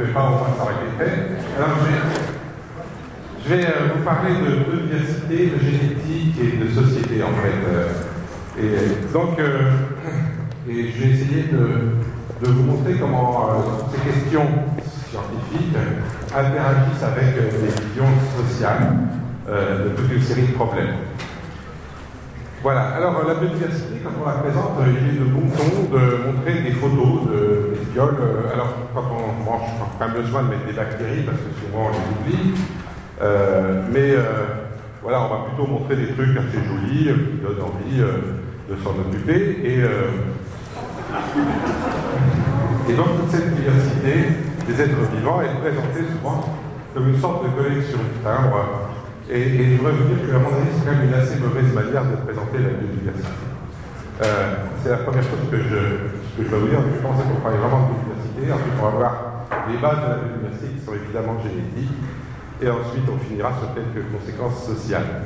fait pas, au moins ça aurait été fait. Alors, je vais, euh, vous parler de biodiversité, de génétique et de société, en fait. Euh, et donc, euh, et je vais essayer de, de vous montrer comment ces questions scientifiques interagissent avec les visions sociales de toute une série de problèmes. Voilà, alors la biodiversité, quand on la présente, il est de bon ton de montrer des photos de bestioles. Alors, quand on quand même besoin de mettre des bactéries, parce que souvent on les oublie. Euh, mais euh, voilà, on va plutôt montrer des trucs assez jolis, euh, qui donnent envie de s'en occuper. Et, et donc, toute cette diversité des êtres vivants est présentée souvent comme une sorte de collection de timbres et, je voudrais vous dire que, à mon avis, c'est quand même une assez mauvaise manière de présenter la biodiversité. Euh, c'est la première chose que je, que je vais vous dire. Je pense qu'on parle vraiment de biodiversité. Ensuite, on va voir les bases de la biodiversité sont évidemment génétiques. Et ensuite, on finira sur quelques conséquences sociales.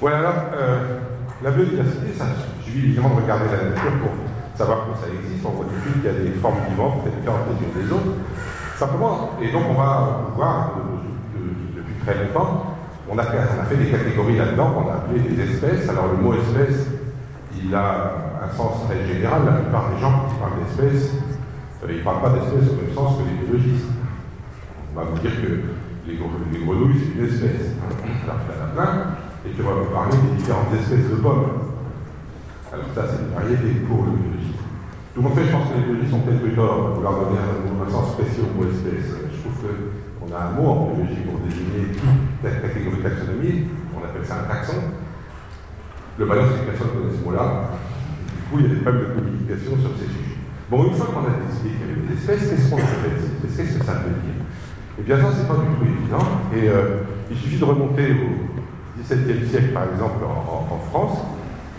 Voilà, alors, euh, la biodiversité, ça suffit évidemment de regarder la nature pour savoir que ça existe. On voit tout de suite qu'il y a des formes vivantes très différentes les unes des autres. Simplement, et donc on va voir depuis très longtemps on a, fait, des catégories là-dedans qu'on a appelées des espèces. Alors le mot espèce, il a un sens très général. La plupart des gens qui parlent d'espèces, euh, ils ne parlent pas d'espèces au même sens que les biologistes. On va vous dire que les, grenouilles, c'est une espèce. Alors il en et tu vas vous parler des différentes espèces de pommes. Alors ça, c'est une variété pour le biologiste. Tout le monde fait, je pense que les biologistes ont peut-être eu tort de vouloir donner un, sens précis au mot espèce. Je trouve que on a un mot en biologie pour désigner toute catégorie taxonomie, on appelle ça un taxon. Le balance, c'est que personne ne connaît ce mot-là. Du coup, il y a des problèmes de communication sur ces sujets. Bon, une fois qu'on a décidé qu'il y avait des espèces, qu'est-ce qu'on fait Qu'est-ce que ça veut dire Eh bien, ça, c'est pas du tout évident. Et euh, il suffit de remonter au XVIIe siècle, par exemple, en, France,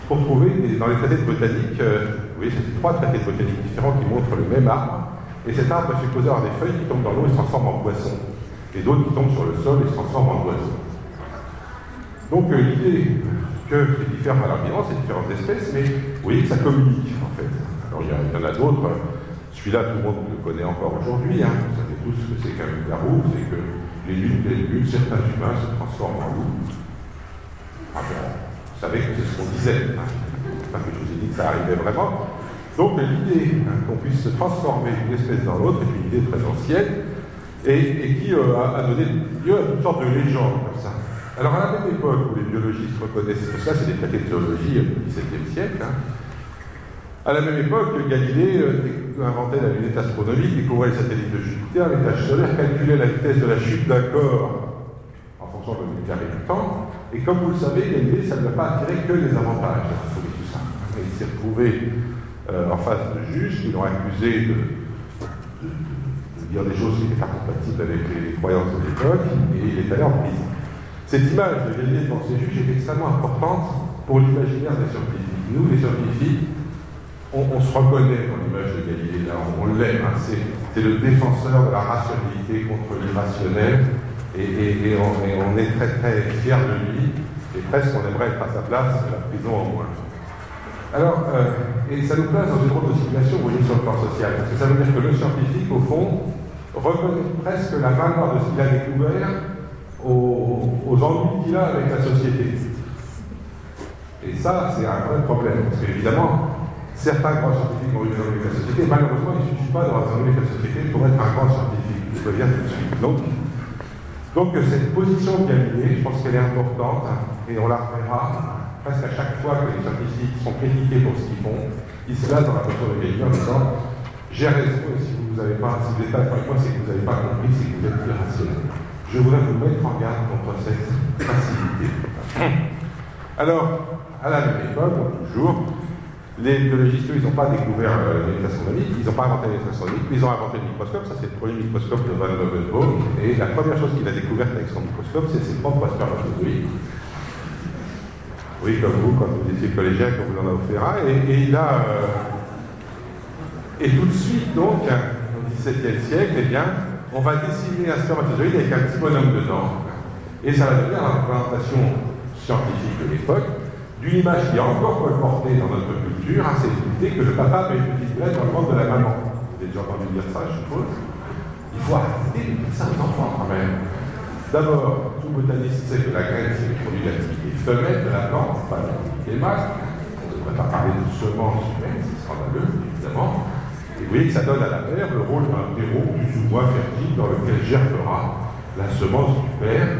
pour trouver dans les traités de botanique, euh, vous voyez, c'est trois traités de botanique différents qui montrent le même arbre. Et cet arbre est supposé avoir des feuilles qui tombent dans l'eau et se transforment en poisson et d'autres qui tombent sur le sol et se transforment en oiseaux. Donc euh, l'idée que les différents, alors évidemment c'est différentes espèces, mais vous voyez que ça communique il y, en a d'autres, celui-là tout le monde le connaît encore aujourd'hui, hein. vous savez tous ce que c'est qu'un loup-garou, c'est que les lunes, les lunes, certains humains se transforment en loups. Ah vous savez que c'est ce qu'on disait, hein. enfin que je vous ai dit que ça arrivait vraiment. Donc l'idée hein, qu'on puisse se transformer d'une espèce dans l'autre est une idée très ancienne, et, qui euh, a, donné lieu à une sorte de légende comme ça. Alors à la même époque où les biologistes reconnaissaient tout ça, c'est des traités de théologie du XVIIe siècle, hein, à la même époque, Galilée euh, inventait la lunette astronomique, découvrait les satellites de Jupiter, les tâches solaires, calculait la vitesse de la chute d'un corps en fonction de carré du temps. Et comme vous le savez, Galilée, ça ne va pas attirer que les avantages il s'est retrouvé euh, en face de juges qui l'ont accusé de dire des choses qui n'étaient pas compatibles avec les, croyances de l'époque, et il est allé en prison. Cette image de Galilée devant ses juges est extrêmement importante pour l'imaginaire des scientifiques. Nous, les scientifiques, on, se reconnaît dans l'image de Galilée, on, l'aime, hein. c'est le défenseur de la rationalité contre l'irrationnel, et, on, est très très fiers de lui, et presque on aimerait être à sa place, la prison en moins. Alors, euh, et ça nous place dans une de situation, vous voyez, sur le plan social, parce que ça veut dire que le scientifique, au fond, reconnaît presque la valeur de ce qu'il a découvert aux, ennuis qu'il a avec la société. Et ça, c'est un vrai problème, parce qu'évidemment, certains grands scientifiques ont eu des ennuis avec la société, malheureusement, il ne suffit pas d'avoir ennuis avec la société pour être un grand scientifique, je le dire tout de suite. Donc, donc cette position bien je pense qu'elle est importante, et on la reverra presque à chaque fois que les scientifiques sont critiqués pour ce qu'ils font, ils se placent dans la posture de quelqu'un en disant j'ai raison, et si vous n'avez pas, si vous n'êtes pas moi, c'est que vous n'avez pas compris, c'est que vous êtes irrationnel. Je voudrais vous mettre en garde contre cette facilité. Alors, à la même époque, toujours, les biologistes, ils n'ont pas découvert euh, l'électrastronomie, ils n'ont pas inventé l'électrastronomie, ils ont inventé le microscope, ça c'est le premier microscope de Van Leeuwenhoek, et la première chose qu'il a découverte avec son microscope, c'est ses propres spermatozoïdes. Oui, comme vous, quand vous étiez collégien, quand vous en a offert un, et, il a... Euh, et tout de suite, donc, au XVIIe siècle, eh bien, on va dessiner un spermatozoïde avec un petit bonhomme dedans. Et ça va devenir la représentation scientifique de l'époque d'une image qui est encore colportée dans notre culture, hein, c'est l'idée que le papa met une petite graine dans le ventre de la maman. Vous avez déjà entendu dire ça, je suppose? Il faut arrêter de dire ça aux enfants quand même. D'abord, tout botaniste sait que la graine, c'est le produit d'activité femelle de la plante, pas l'activité mâle. On ne devrait pas parler de semences humaines, c'est scandaleux, évidemment. Et vous voyez que ça donne à la mère le rôle d'un terreau plus ou moins fertile dans lequel germera la semence du père,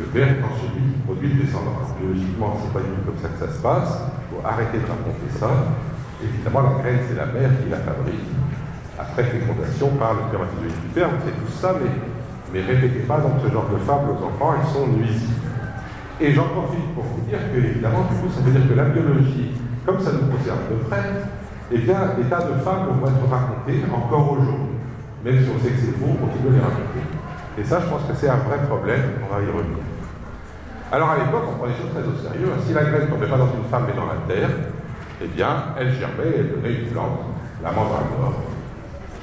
le père étant celui qui produit le descendant. Biologiquement, c'est pas du tout comme ça que ça se passe. Il faut arrêter de raconter ça. Évidemment, la graine, c'est la mère qui la fabrique. Après fécondation par le spermatozoïde du père, c'est tout ça, mais mais répétez pas ce genre de fables aux enfants, elles sont nuisibles. Et j'en profite pour vous dire que, évidemment, du coup, ça veut dire que la biologie, comme ça nous concerne de près, eh bien, des tas de fables vont être racontées encore aujourd'hui. Même si on sait que c'est faux, on continue de les raconter. Et ça, je pense que c'est un vrai problème, on va y revenir. Alors à l'époque, on prend les choses très au sérieux. Si la graine ne tombait pas dans une femme mais dans la terre, eh bien, elle germait, elle donnait une plante, la mandragore,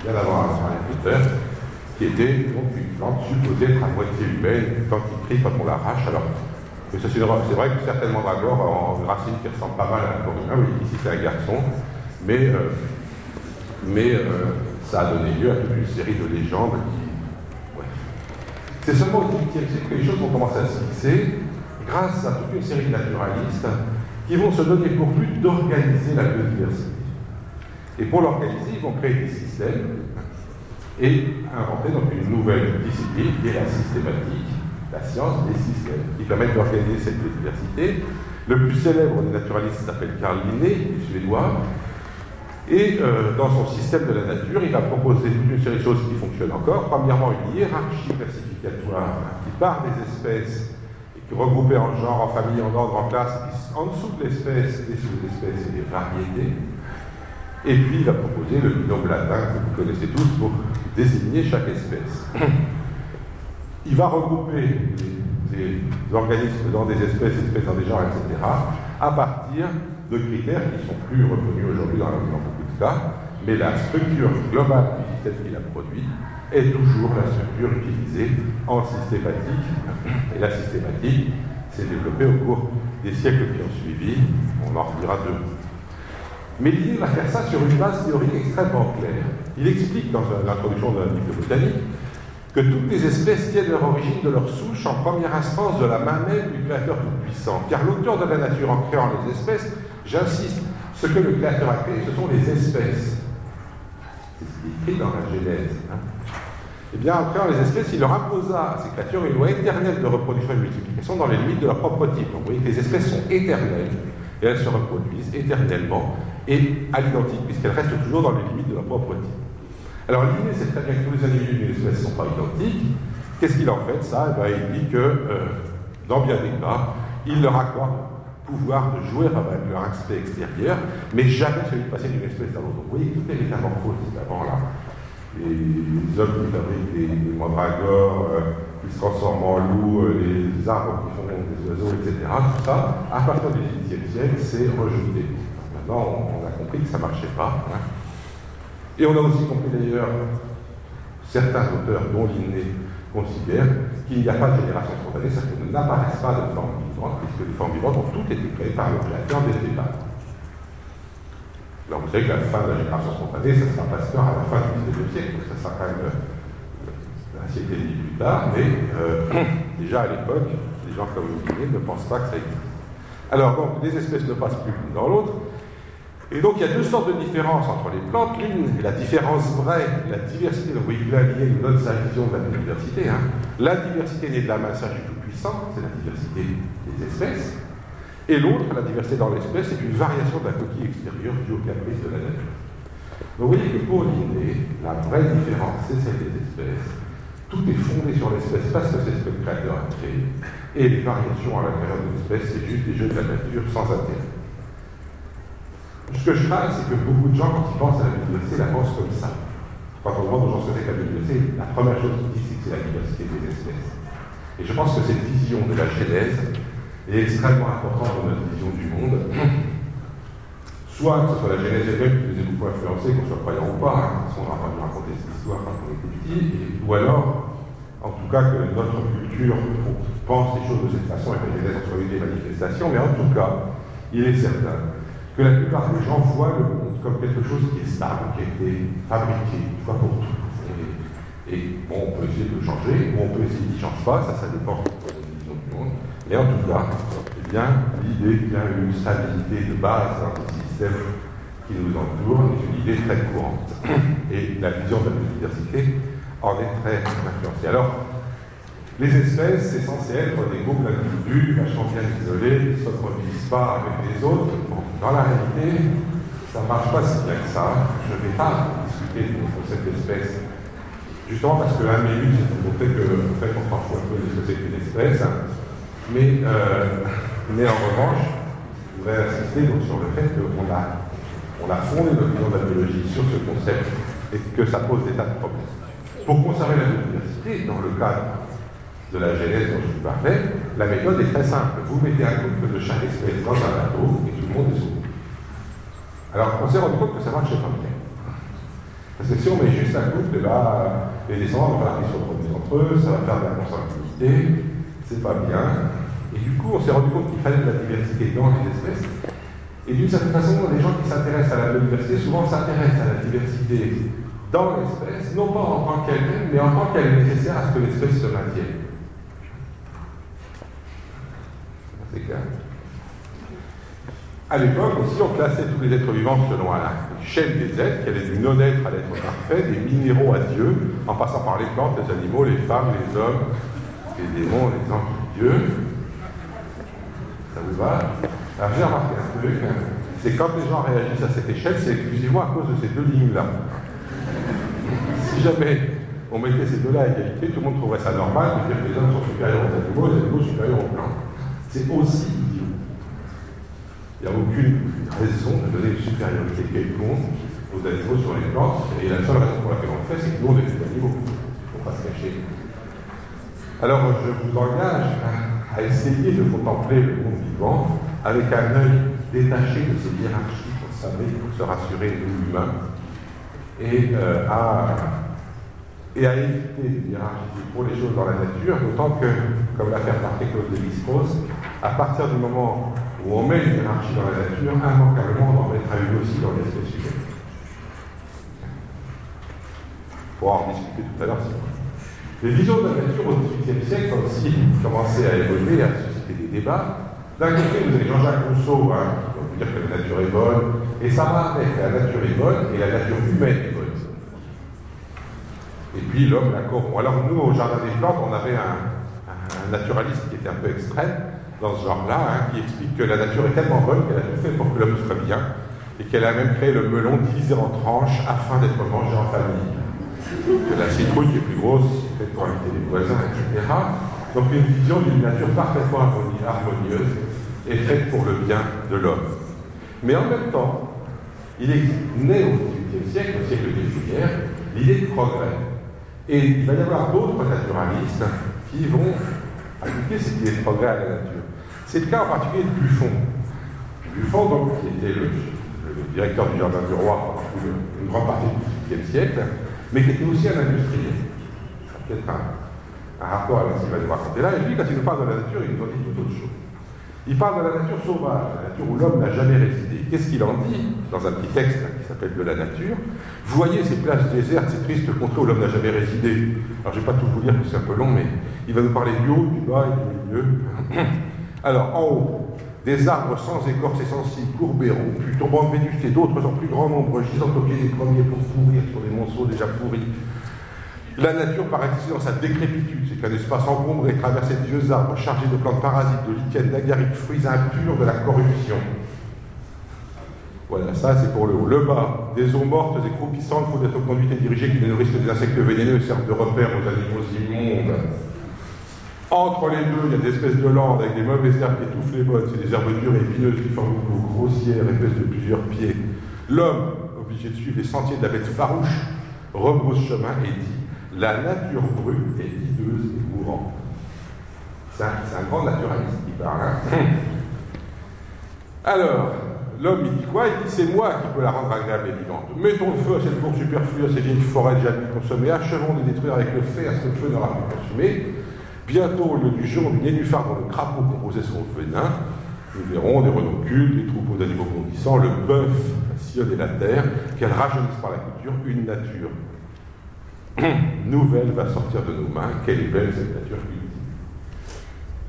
bien avant Harry Potter, qui était donc une plante supposée être à moitié humaine, tant qu'il prie quand on l'arrache. Alors, c'est vrai que certainement mandragores en une racine qui ressemble pas mal à un corps humain, oui, ici c'est un garçon, mais, euh, mais euh, ça a donné lieu à toute une série de légendes qui. C'est seulement au XVIIIe siècle que les choses vont commencer à se fixer grâce à toute une série de naturalistes qui vont se donner pour but d'organiser la biodiversité. Et pour l'organiser, ils vont créer des systèmes et inventer donc une nouvelle discipline qui est la systématique, la science des systèmes, qui permet d'organiser cette biodiversité. Le plus célèbre des naturalistes s'appelle Carl Linné, suédois, et euh, dans son système de la nature, il va proposer toute une série de choses qui fonctionnent encore. Premièrement, une hiérarchie classificatoire qui part des espèces regroupée en genre, en famille, en ordre, en classe, en dessous de l'espèce, des sous-espèces et des variétés. Et puis il va proposer le binôme latin que vous connaissez tous pour désigner chaque espèce. Il va regrouper des organismes dans des espèces, espèces dans des genres, etc., à partir de critères qui ne sont plus reconnus aujourd'hui dans, beaucoup de cas, mais la structure globale du système qu'il a produit est toujours la structure utilisée en systématique. Et la systématique s'est développée au cours des siècles qui ont suivi. On en redira deux. Mais l'idée va faire ça sur une base théorique extrêmement claire. Il explique dans l'introduction de la botanique que toutes les espèces tiennent leur origine de leur souche en première instance de la main même du Créateur Tout-Puissant. Car l'auteur de la nature en créant les espèces, j'insiste, ce que le Créateur a créé, ce sont les espèces. C'est ce qui est écrit dans la Genèse. Hein. Eh bien, en créant les espèces, il leur imposa à ces créatures une loi éternelle de reproduction et de multiplication dans les limites de leur propre type. Donc, vous voyez que les espèces sont éternelles et elles se reproduisent éternellement et à l'identique, puisqu'elles restent toujours dans les limites de leur propre type. Alors l'idée, c'est très bien que tous les individus d'une espèce ne sont pas identiques. Qu'est-ce qu'il en fait Ça, eh ben, il dit que, euh, dans bien des cas, il leur accorde le pouvoir de jouer avec leur aspect extérieur, mais jamais celui de passer d'une espèce à l'autre. Vous voyez, toutes les métamorphoses d'avant là, les hommes qui fabriquent des, mandragores, euh, qui se transforment en loups, euh, les arbres qui font des oiseaux, etc. Tout ça, à partir du XVIIIe siècle, c'est rejeté on a compris que ça ne marchait pas. Hein. Et on a aussi compris d'ailleurs, certains auteurs, dont Linné, considèrent qu'il n'y a pas de génération spontanée, c'est-à-dire qu'il n'apparaissent pas de formes vivantes, puisque les formes vivantes ont toutes été créées par le créateur dès le départ. Alors vous savez que la fin de la génération spontanée, ça sera Pasteur à la fin du XIXe siècle, donc ça sera quand même euh, un siècle et demi plus tard, mais euh, déjà à l'époque, les gens comme Linné ne pensent pas que ça existe. Alors donc, des espèces ne passent plus l'une dans l'autre, et donc il y a deux sortes de différences entre les plantes. L'une la différence vraie, la diversité. Donc vous voyez là, il nous donne sa vision de la biodiversité. Hein. La diversité née de la main du Tout-Puissant, c'est la diversité des espèces. Et l'autre, la diversité dans l'espèce, c'est une variation de la coquille extérieure due au caprice de la nature. Donc vous voyez que pour Linné, la vraie différence, c'est celle des espèces. Tout est fondé sur l'espèce parce que c'est ce que le créateur a créé. Et les variations à l'intérieur de l'espèce, c'est juste des jeux de la nature sans intérêt. Ce que je crains, c'est que beaucoup de gens, quand ils pensent à la biodiversité, la pensent comme ça. Quand on demande aux gens ce que c'est que la biodiversité, la première chose qu'ils disent, c'est c'est la diversité des espèces. Et je pense que cette vision de la Genèse est extrêmement importante dans notre vision du monde. Soit que ce soit la Genèse elle-même qui nous ait beaucoup influencé, qu'on soit croyant ou pas, hein, parce qu'on n'a pas dû raconter cette histoire quand on était petit, ou alors, en tout cas, que notre culture pense les choses de cette façon et que la Genèse soit eu des manifestations, mais en tout cas, il est certain que la plupart des gens voient le monde comme quelque chose qui est stable, qui a été fabriqué une fois pour toutes. Et bon, on peut essayer de le changer, ou on peut essayer d'y changer pas, ça, ça dépend de la vision du monde. Mais en tout cas, eh bien, l'idée qu'il y a une stabilité de base dans le système qui nous entoure est une idée très courante. Et la vision de la biodiversité en est très influencée. Alors, les espèces, c'est censé être des groupes d'individus vachement bien isolés, qui ne se reproduisent pas avec les autres. dans la réalité, ça ne marche pas si bien que ça. Je ne vais pas discuter de concept d'espèce, justement parce que mes buts, c'est de montrer que, en fait, on fout un peu de ce que c'est qu'une espèce. Mais, euh, mais en revanche, je voudrais insister donc, sur le fait qu'on a, on a fondé notre vision de la biologie sur ce concept et que ça pose des tas de problèmes. Pour conserver la biodiversité, dans le cadre de la genèse dont je vous parlais, la méthode est très simple. Vous mettez un couple de chaque espèce dans un bateau et tout le monde est sauvé. Alors, on s'est rendu compte que ça marchait pas bien. Parce que si on met juste un couple, là, les descendants vont qu'ils se reproduisent entre eux, ça va faire de la consanguinité, c'est pas bien. Du coup, on s'est rendu compte qu'il fallait de la diversité dans les espèces. Et d'une certaine façon, les gens qui s'intéressent à la biodiversité souvent s'intéressent à la diversité dans l'espèce, non pas en tant qu'elle-même, mais en tant qu'elle est nécessaire à ce que l'espèce se maintienne. C'est clair À l'époque aussi, on classait tous les êtres vivants selon la chaîne des êtres, qui allait du non-être à l'être parfait, des minéraux à Dieu, en passant par les plantes, les animaux, les femmes, les hommes, les démons, les anges Dieu. Alors j'ai remarqué un truc, c'est quand les gens réagissent à cette échelle, c'est exclusivement à cause de ces deux lignes-là. Si jamais on mettait ces deux-là à égalité, tout le monde trouverait ça normal de dire que les hommes sont supérieurs aux animaux, les animaux supérieurs aux plantes c'est aussi idiot. Il n'y a aucune raison de donner une supériorité quelconque aux animaux sur les plantes, et la seule raison pour laquelle on le fait, c'est que nous, on est des animaux. Il ne faut pas se cacher. Alors, je vous engage à essayer de contempler le monde vivant avec un œil détaché de ces hiérarchies vous savez, pour se rassurer, nous humains, et euh, à à éviter de hiérarchiser pour les choses dans la nature, d'autant que, comme l'a fait remarquer Claude Lévi-Strauss, à partir du moment où on met une hiérarchie dans la nature, immanquablement on en mettra une aussi dans l'espèce humaine. On pourra en discuter tout à l'heure. Les visions de la nature au XVIIIe siècle ont aussi commencé à évoluer, à susciter des débats. D'un côté, vous avez Jean-Jacques Rousseau, hein, qui va vous dire que la nature est bonne, et ça va avec la nature est bonne et la nature humaine est bonne. Et puis l'homme la corrompt. Alors nous, au Jardin des Plantes, on avait un, naturaliste qui était un peu extrême dans ce genre-là, hein, qui explique que la nature est tellement bonne qu'elle a tout fait pour que l'homme soit bien, et qu'elle a même créé le melon divisé en tranches afin d'être mangé en famille. Que la citrouille est plus grosse, faite pour inviter les voisins, etc. Donc une vision d'une nature parfaitement harmonieuse et faite pour le bien de l'homme. Mais en même temps, il est né au XVIIIe siècle, au siècle des Lumières, l'idée de progrès. Et il va y avoir d'autres naturalistes qui vont appliquer cette idée de progrès à la nature. C'est le cas en particulier de Buffon. Buffon, donc, qui était le, directeur du Jardin du Roi une grande partie du XVIIIe siècle, mais qui était aussi un industriel. Ça peut-être un, rapport avec ce qu'il va nous raconter là. Et lui, quand il nous parle de la nature, il nous en dit tout autre chose. Il parle de la nature sauvage, la nature où l'homme n'a jamais résidé. Qu'est-ce qu'il en dit dans un petit texte qui s'appelle De la nature? Voyez ces plages désertes, ces tristes contrées où l'homme n'a jamais résidé. Alors je ne vais pas tout vous lire, parce que c'est un peu long, mais il va nous parler du haut, du bas et du milieu. Alors en haut, des arbres sans écorce et sans cils, courbés, rompus, tombant de vétusté, d'autres en plus grand nombre, gisant au pied des premiers pour pourrir sur les monceaux déjà pourris, la nature paraît ici dans sa décrépitude, c'est qu'un espace encombré traversé de vieux arbres chargés de plantes parasites, de lichens, d'agariques, fruits impurs de la corruption. Voilà, ça c'est pour le haut. Le bas, des eaux mortes et croupissantes, faut d'être conduites et dirigées qui ne nourrissent des insectes vénéneux et servent de repère aux animaux immondes. Entre les deux, il y a des espèces de landes avec des mauvaises herbes qui étouffent les bonnes, c'est des herbes dures et épineuses qui forment une peau grossière, épaisse de plusieurs pieds. L'homme, obligé de suivre les sentiers de la bête farouche, rebrousse chemin et dit la nature brute est hideuse et mourante. C'est un, grand naturaliste qui parle. Hein. Alors, l'homme, il dit quoi? Il dit c'est moi qui peux la rendre agréable et vivante. Mettons le feu à cette cour superflue, à ces vieilles forêts déjà consommées, achevons de détruire avec le fer ce que le feu n'aura plus consumé. Bientôt, au lieu du jour, du nénuphar dont le crapaud composait son venin, nous verrons des renoncules, des troupeaux d'animaux bondissants, le bœuf, la et la terre, qu'elles rajeunissent par la culture une nature nouvelle va sortir de nos mains. Quelle est belle cette nature ultime.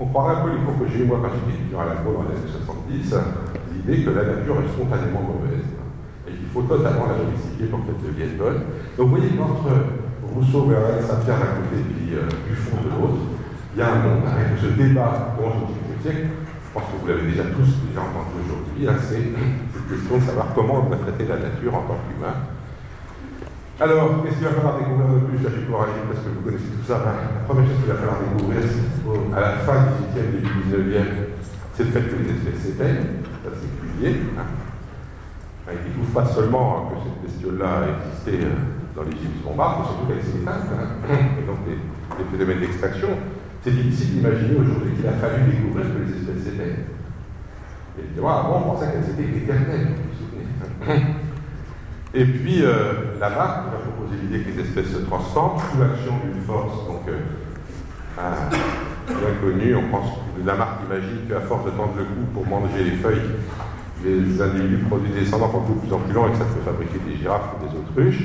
On croirait un peu les cours que j'ai eu moi quand j'étais étudiant à la cour dans les années 70, l'idée que la nature est spontanément mauvaise et qu'il faut totalement la domestiquer pour qu'elle devienne bonne. Donc vous voyez qu'entre Rousseau, et Saint-Pierre d'un côté et puis euh, Buffon de l'autre, il y a un monde avec ce débat au XVIIIe siècle. Je pense que vous l'avez déjà tous déjà entendu aujourd'hui, hein, c'est cette question de savoir comment on va traiter la nature en tant qu'humain. Alors, qu'est-ce qu'il va falloir découvrir de plus je vais parce que vous connaissez tout ça. La première chose qu'il va falloir découvrir à la fin du 18e, début du 19e, c'est le fait que les espèces s'éteignent. Ça, c'est cuvier. Hein. Ben, il ne découvre pas seulement que cette bestiole-là existait euh, dans l'Égypte bombarde, mais surtout qu'elle s'est éteinte. Hein. Et donc, des phénomènes d'extraction. C'est difficile d'imaginer aujourd'hui qu'il a fallu découvrir que les espèces s'éteignent. Évidemment, avant, on pensait qu'elles étaient éternelles, vous vous souvenez. Et puis, euh, la marque va proposer l'idée que les espèces se transforment sous l'action d'une force, donc euh, bien connue. On pense que la marque imagine qu'à force de tendre le cou pour manger les feuilles, les individus produisent des descendants encore plus en plus longs et que ça peut fabriquer des girafes ou des autruches.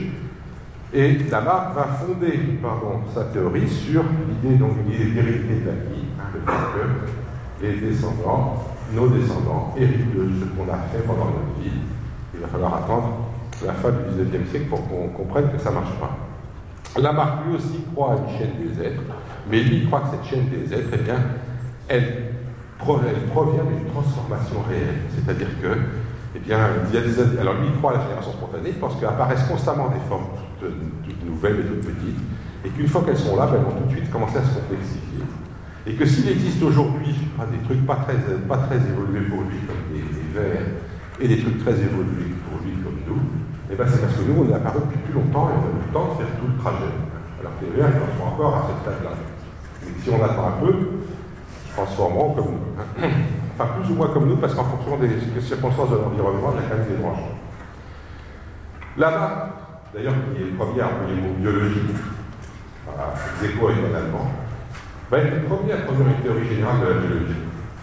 Et Lamarck va fonder pardon, sa théorie sur l'idée donc d'hérédité de le fait que les descendants, nos descendants, héritent de ce qu'on a fait pendant notre vie. Il va falloir attendre la fin du XIXe siècle pour qu'on comprenne que ça ne marche pas. Lamarck lui aussi croit à une chaîne des êtres, mais lui il croit que cette chaîne des êtres, eh bien, elle, provient d'une transformation réelle. C'est-à-dire que, eh bien, il y a des, alors lui il croit à la génération spontanée, parce qu'apparaissent constamment des formes toutes, nouvelles et toutes petites, et qu'une fois qu'elles sont là, ben, elles vont tout de suite commencer à se complexifier. Et que s'il existe aujourd'hui des trucs pas très, pas très évolués pour lui, comme des, des vers, et des trucs très évolués pour lui, comme nous, et eh bien c'est parce que nous, on est apparu depuis plus longtemps et on a eu le temps de faire tout le trajet. Alors que les verts, ils en sont encore à cette stade-là. Mais si on attend un peu, ils transformeront comme nous. Enfin, plus ou moins comme nous, parce qu'en fonction des, circonstances de l'environnement, il y a quand même des branches. Là-bas, d'ailleurs, qui est le premier à employer le mot biologie, voilà, Zéco un allemand, va être le premier à produire une théorie générale de la biologie.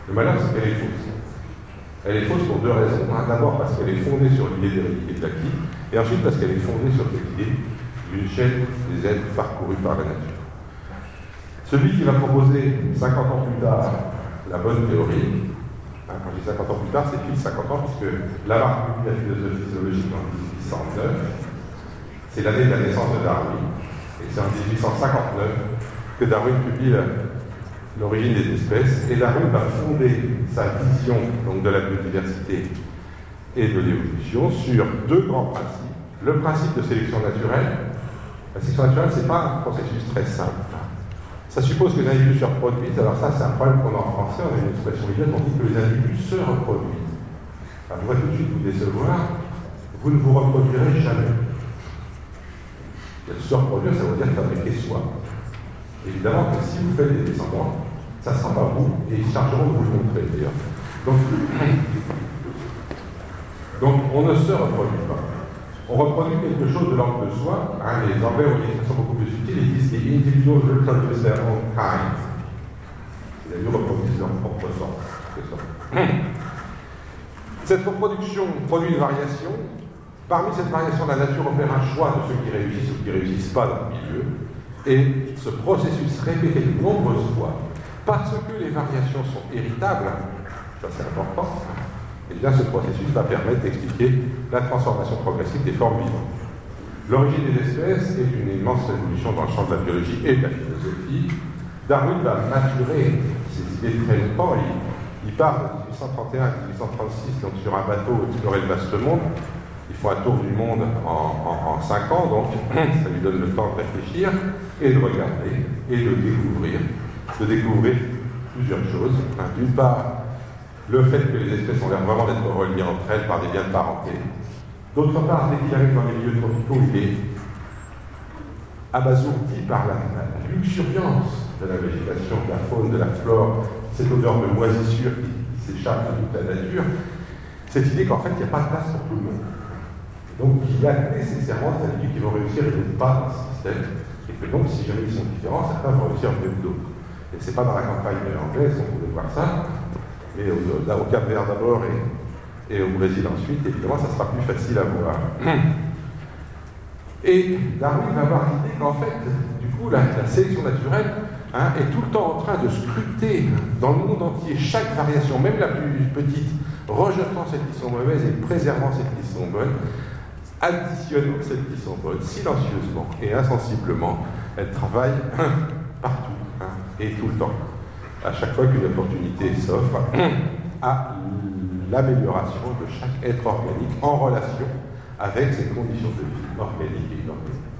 Le malheur, c'est qu'elle est fausse. Elle est fausse pour deux raisons. D'abord parce qu'elle est fondée sur l'idée d'hérédité de l'acquis, et ensuite parce qu'elle est fondée sur cette idée d'une chaîne des êtres parcourus par la nature. Celui qui va proposer 50 ans plus tard la bonne théorie, hein, quand je dis 50 ans plus tard, c'est pile 50 ans, puisque Lamarck publie la philosophie physiologique en 1809, c'est l'année de la naissance de Darwin, et c'est en 1859 que Darwin publie l'origine des espèces, et Darwin va fonder sa vision donc, de la biodiversité et de l'évolution sur deux grands principes. Le principe de sélection naturelle. La sélection naturelle, ce n'est pas un processus très simple. Ça suppose que les individus se reproduisent. Alors ça, c'est un problème qu'on a en français. On a une expression idiote, on dit que les individus se reproduisent. Alors, je vois tout de suite vous décevoir. Vous ne vous reproduirez jamais. Se reproduire, ça veut dire fabriquer soi. Évidemment que si vous faites des descendants, ça ne sera pas vous, et ils chargeront de vous le montrer d'ailleurs. Donc, donc on ne se reproduit pas. On reproduit quelque chose de l'ordre de soi. Hein, les Anglais ont une expression beaucoup plus subtile, ils disent les individuals reproduce their own kind. Individus reproduisent leur propre sang. Cette reproduction produit une variation. Parmi cette variation, la nature opère un choix de ceux qui réussissent ou qui ne réussissent pas dans le milieu. Et ce processus répété de nombreuses fois, parce que les variations sont héritables, ça c'est important, et eh bien ce processus va permettre d'expliquer la transformation progressive des formes vivantes. L'origine des espèces est une immense révolution dans le champ de la biologie et de la philosophie. Darwin va maturer ses idées très longtemps. Il, part de 1831 à 1836 donc sur un bateau explorer le vaste monde. Il faut un tour du monde en, cinq ans, donc ça lui donne le temps de réfléchir et de regarder et de découvrir, de découvrir plusieurs choses. D'une part, le fait que les espèces ont l'air vraiment d'être reliées entre elles par des liens de parenté. D'autre part, dès qu'il arrive dans les milieux tropicaux, il est abasourdi par la, luxuriance de la végétation, de la faune, de la flore, cette odeur de moisissure qui, s'échappe de toute la nature, cette idée qu'en fait, il n'y a pas de place pour tout le monde. Donc, il y a nécessairement des individus qui vont réussir et d'autres pas dans ce système, et que donc, si jamais ils sont différents, certains vont réussir mieux que d'autres. Et ce n'est pas dans la campagne anglaise qu'on pouvait voir ça, et au, Cap Vert d'abord et, au Brésil ensuite, évidemment, ça sera plus facile à voir. Et Darwin va avoir l'idée qu'en fait, du coup, la, sélection naturelle hein, est tout le temps en train de scruter dans le monde entier chaque variation, même la plus petite, rejetant celles qui sont mauvaises et préservant celles qui sont bonnes, additionnant celles qui sont bonnes, silencieusement et insensiblement. Elle travaille partout hein, et tout le temps, à chaque fois qu'une opportunité s'offre, à l'amélioration de chaque être organique en relation avec ses conditions de vie organiques et inorganiques.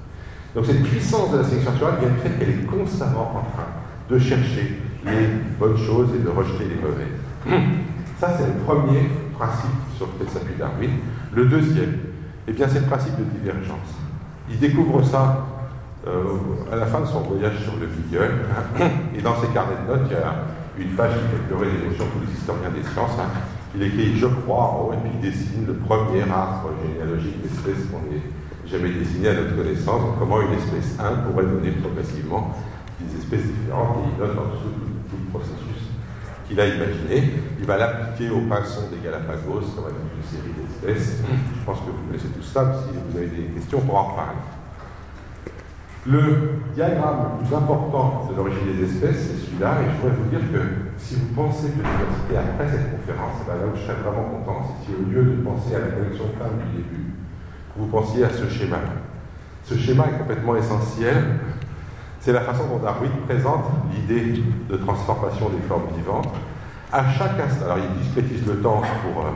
Donc cette puissance de la sélection naturelle vient du fait qu'elle est constamment en train de chercher les bonnes choses et de rejeter les mauvaises. Ça, c'est le premier principe sur lequel s'appuie Darwin. Le deuxième, eh bien, c'est le principe de divergence. Il découvre ça euh, à la fin de son voyage sur le Beagle, et dans ses carnets de notes, il y a une page qui fait pleurer l'émotion tous les historiens des sciences, hein, il écrit Je crois et puis il dessine le premier arbre généalogique d'espèces qu'on n'ait jamais dessiné à notre connaissance, comment une espèce 1 pourrait donner progressivement des espèces différentes, et il note en dessous tout, le processus qu'il a imaginé. Il va l'appliquer au pinson des Galapagos, comme avec une série d'espèces. Je pense que vous connaissez tout ça, si vous avez des questions, pour en parler. Le diagramme le plus important de l'origine des espèces, c'est celui-là, et je voudrais vous dire que si vous pensez que l'université après cette conférence, eh ben là où je serais vraiment content, c'est si au lieu de penser à la collection de femmes du début, vous pensiez à ce schéma. Ce schéma est complètement essentiel. C'est la façon dont Darwin présente l'idée de transformation des formes vivantes. À chaque instant, alors il discrétise le temps pour euh,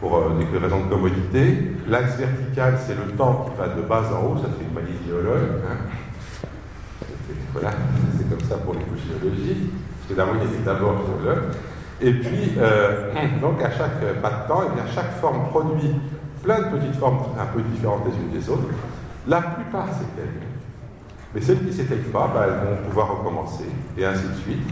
pour euh, des raisons de commodité. L'axe vertical, c'est le temps qui va de bas en haut, ça c'est une manie géologue. Hein. Voilà, c'est comme ça pour les couches géologiques, parce que Darwin était d'abord géologue. Et puis, euh, donc à chaque pas de temps, et eh bien, chaque forme produit plein de petites formes un peu différentes les unes des autres. La plupart s'éteignent. Mais celles qui ne s'éteignent pas, bah, elles vont pouvoir recommencer, et ainsi de suite.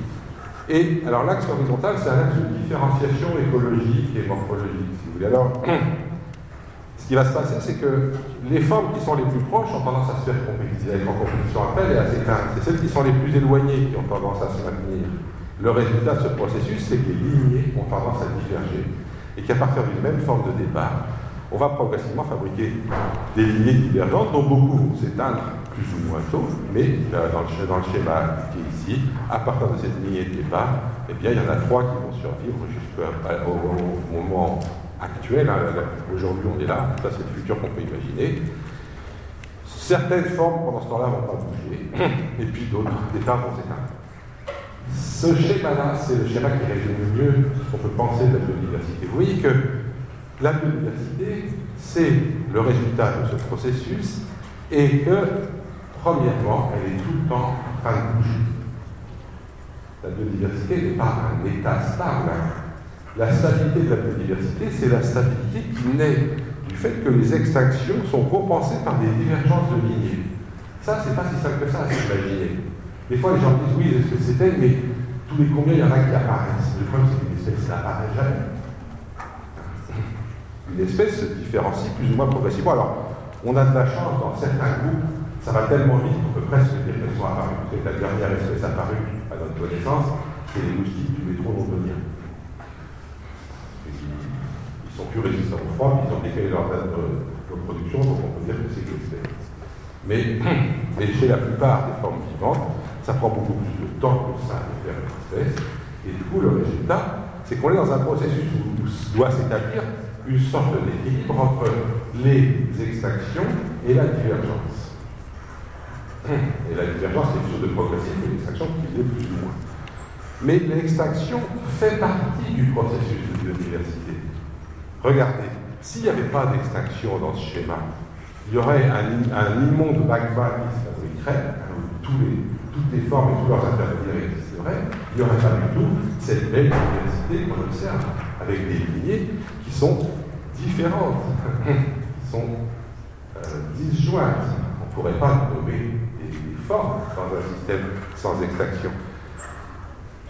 Et alors l'axe horizontal, c'est un axe de différenciation écologique et morphologique, si vous voulez. Alors, ce qui va se passer, c'est que les formes qui sont les plus proches ont tendance à se faire compétition, en compétition après et à s'éteindre. C'est celles qui sont les plus éloignées qui ont tendance à se maintenir. Le résultat de ce processus, c'est que les lignées ont tendance à diverger. Et qu'à partir d'une même forme de départ, on va progressivement fabriquer des lignées divergentes dont beaucoup vont s'éteindre plus ou moins tôt, mais euh, dans le, dans le schéma qui est ici, à partir de cette lignée de départ, eh bien, il y en a trois qui vont survivre jusqu'au moment actuel. Hein, aujourd'hui, on est là, ça c'est le futur qu'on peut imaginer. Certaines formes, pendant ce temps-là, vont pas bouger, et puis d'autres départs vont s'éteindre. Ce schéma-là, c'est le schéma qui résume le mieux ce qu'on peut penser de la biodiversité. Vous voyez que la biodiversité, c'est le résultat de ce processus, et que Premièrement, elle est tout le temps en train de bouger. La biodiversité n'est pas un état stable. La stabilité de la biodiversité, c'est la stabilité qui naît du fait que les extinctions sont compensées par des divergences de lignées. Ça, c'est pas si simple que ça à s'imaginer. Des fois, les gens disent oui, est-ce c'était, mais tous les combien il y en a qui apparaissent. Le problème, c'est qu'une espèce n'apparaît jamais. Une espèce se différencie plus ou moins progressivement. Alors, on a de la chance dans certains groupes ça va tellement vite qu'on peut presque dire qu'elles sont apparues. C'est la dernière espèce apparue à notre connaissance, c'est les moustiques du métro londonien. Ils sont plus résistants au froid, ils ont décalé leur date de, production, donc on peut dire que c'est espèce. Mais, mais, chez la plupart des formes vivantes, ça prend beaucoup plus de temps que ça de faire une espèce. Et du coup, le résultat, c'est qu'on est dans un processus où, où doit s'établir une sorte d'équilibre entre les extinctions et la divergence. Et la divergence, c'est quelque chose de progressif, et l'extraction qui est plus ou moins. Mais l'extinction fait partie du processus de biodiversité. Regardez, s'il n'y avait pas d'extinction dans ce schéma, il y aurait un, immonde magma qui se fabriquerait, où tous toutes les formes et tous leurs intermédiaires existeraient, il n'y aurait pas du tout cette belle diversité qu'on observe, avec des lignées qui sont différentes, qui sont euh, disjointes. On ne pourrait pas nommer forme dans un système sans extraction.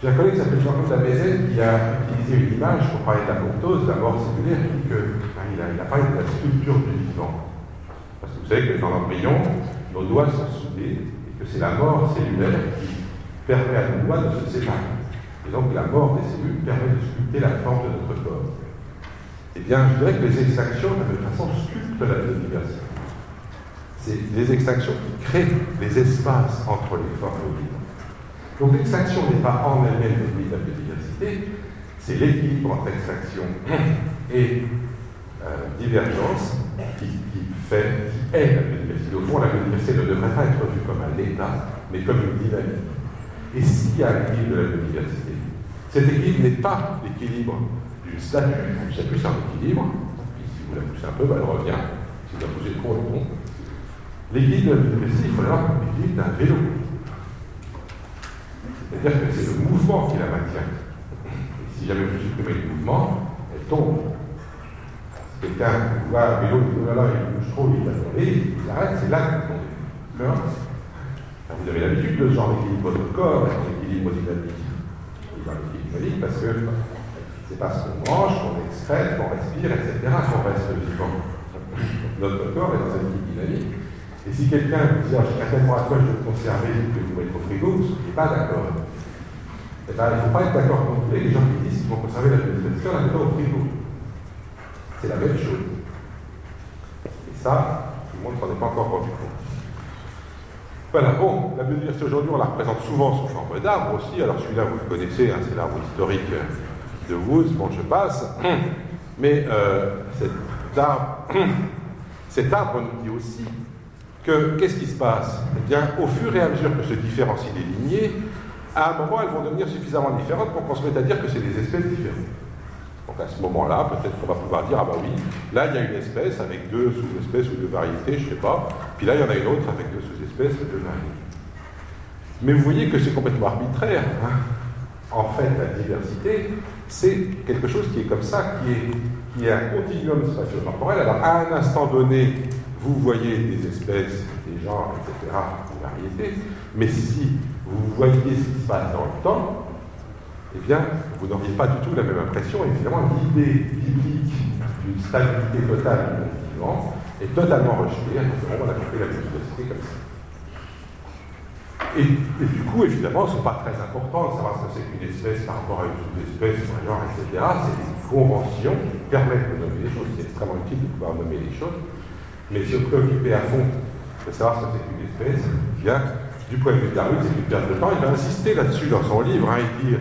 J'ai un collègue qui s'appelle Jean-Claude Lamézène qui a utilisé une image pour parler de la de la mort cellulaire, et que, a, il, a, parlé de la sculpture du vivant. Parce que vous savez que dans l'embryon, nos doigts sont soudés, et que c'est la mort cellulaire qui permet à nos doigts de se séparer. Et donc la mort des cellules permet de sculpter la forme de notre corps. Eh bien, je dirais que les extractions, de toute façon, sculptent la biodiversité. C'est les extinctions qui créent les espaces entre les formes vivantes. Donc l'extinction n'est pas en elle-même le de la biodiversité, c'est l'équilibre entre extraction et euh, divergence qui, fait, qui est la biodiversité. Au fond, la biodiversité ne devrait pas être vue comme un état, mais comme une dynamique. Et s'il y a l'équilibre de la biodiversité, cet équilibre n'est pas l'équilibre. Une statue, c'est un équilibre. si vous la poussez un peu, bah, elle revient. Si vous la poussez trop, elle tombe. L'équilibre de la biodiversité, il faut l'avoir comme l'équilibre d'un vélo. C'est-à-dire que c'est le mouvement qui la maintient. Et si jamais vous supprimez le mouvement, elle tombe. Quelqu'un voit un vélo, oh là là, il bouge trop, il va tomber, il arrête, c'est là qu'il tombe. Vous avez l'habitude de genre d'équilibre de corps, l'équilibre dynamique dynamique parce que c'est parce qu'on mange, qu'on excrète, qu'on respire, etc., qu'on reste vivant. Notre corps est dans un équilibre dynamique. Et si quelqu'un vous dit, ah, à tellement à je veux conserver que vous mettre au frigo, vous ne pas d'accord. Eh bien, il ne faut pas être d'accord contre les gens qui disent qu'ils vont conserver la biodiversité en la mettant au frigo. C'est la même chose. Et ça, tout le monde ne s'en est pas encore rendu compte. Voilà, bon, la biodiversité aujourd'hui, on la représente souvent sous forme d'arbre aussi. Alors celui-là, vous le connaissez, hein, c'est l'arbre historique de Woods, bon, je passe. Mais euh, cet, arbre, cet arbre nous dit aussi que qu'est-ce qui se passe? Eh bien, au fur et à mesure que se différencient les lignées, à un moment, elles vont devenir suffisamment différentes pour qu'on se mette à dire que c'est des espèces différentes. Donc à ce moment-là, peut-être qu'on va pouvoir dire, ah bah oui, là il y a une espèce avec deux sous-espèces ou deux variétés, je ne sais pas, puis là il y en a une autre avec deux sous-espèces ou deux variétés. Mais vous voyez que c'est complètement arbitraire. Hein. en fait, la diversité, c'est quelque chose qui est comme ça, qui est, qui est un continuum spatio-temporel. Alors à un instant donné, vous voyez des espèces, des genres, etc., des variétés, mais si vous voyez ce qui se passe dans le temps, eh bien, vous n'auriez pas du tout la même impression. Évidemment, l'idée biblique d'une stabilité totale du vivant est totalement rejetée. On a compris la biodiversité comme ça. Et, du coup, évidemment, ce n'est pas très important de savoir ce que c'est qu'une espèce par rapport à une sous-espèce, un genre, etc. C'est des conventions qui permettent de nommer les choses. C'est extrêmement utile de pouvoir nommer les choses. Mais si on préoccupé à fond de savoir ce que c'est qu'une espèce, eh du point de vue de Darwin, c'est une perte de temps. Il va insister là-dessus dans son livre. Hein. il dit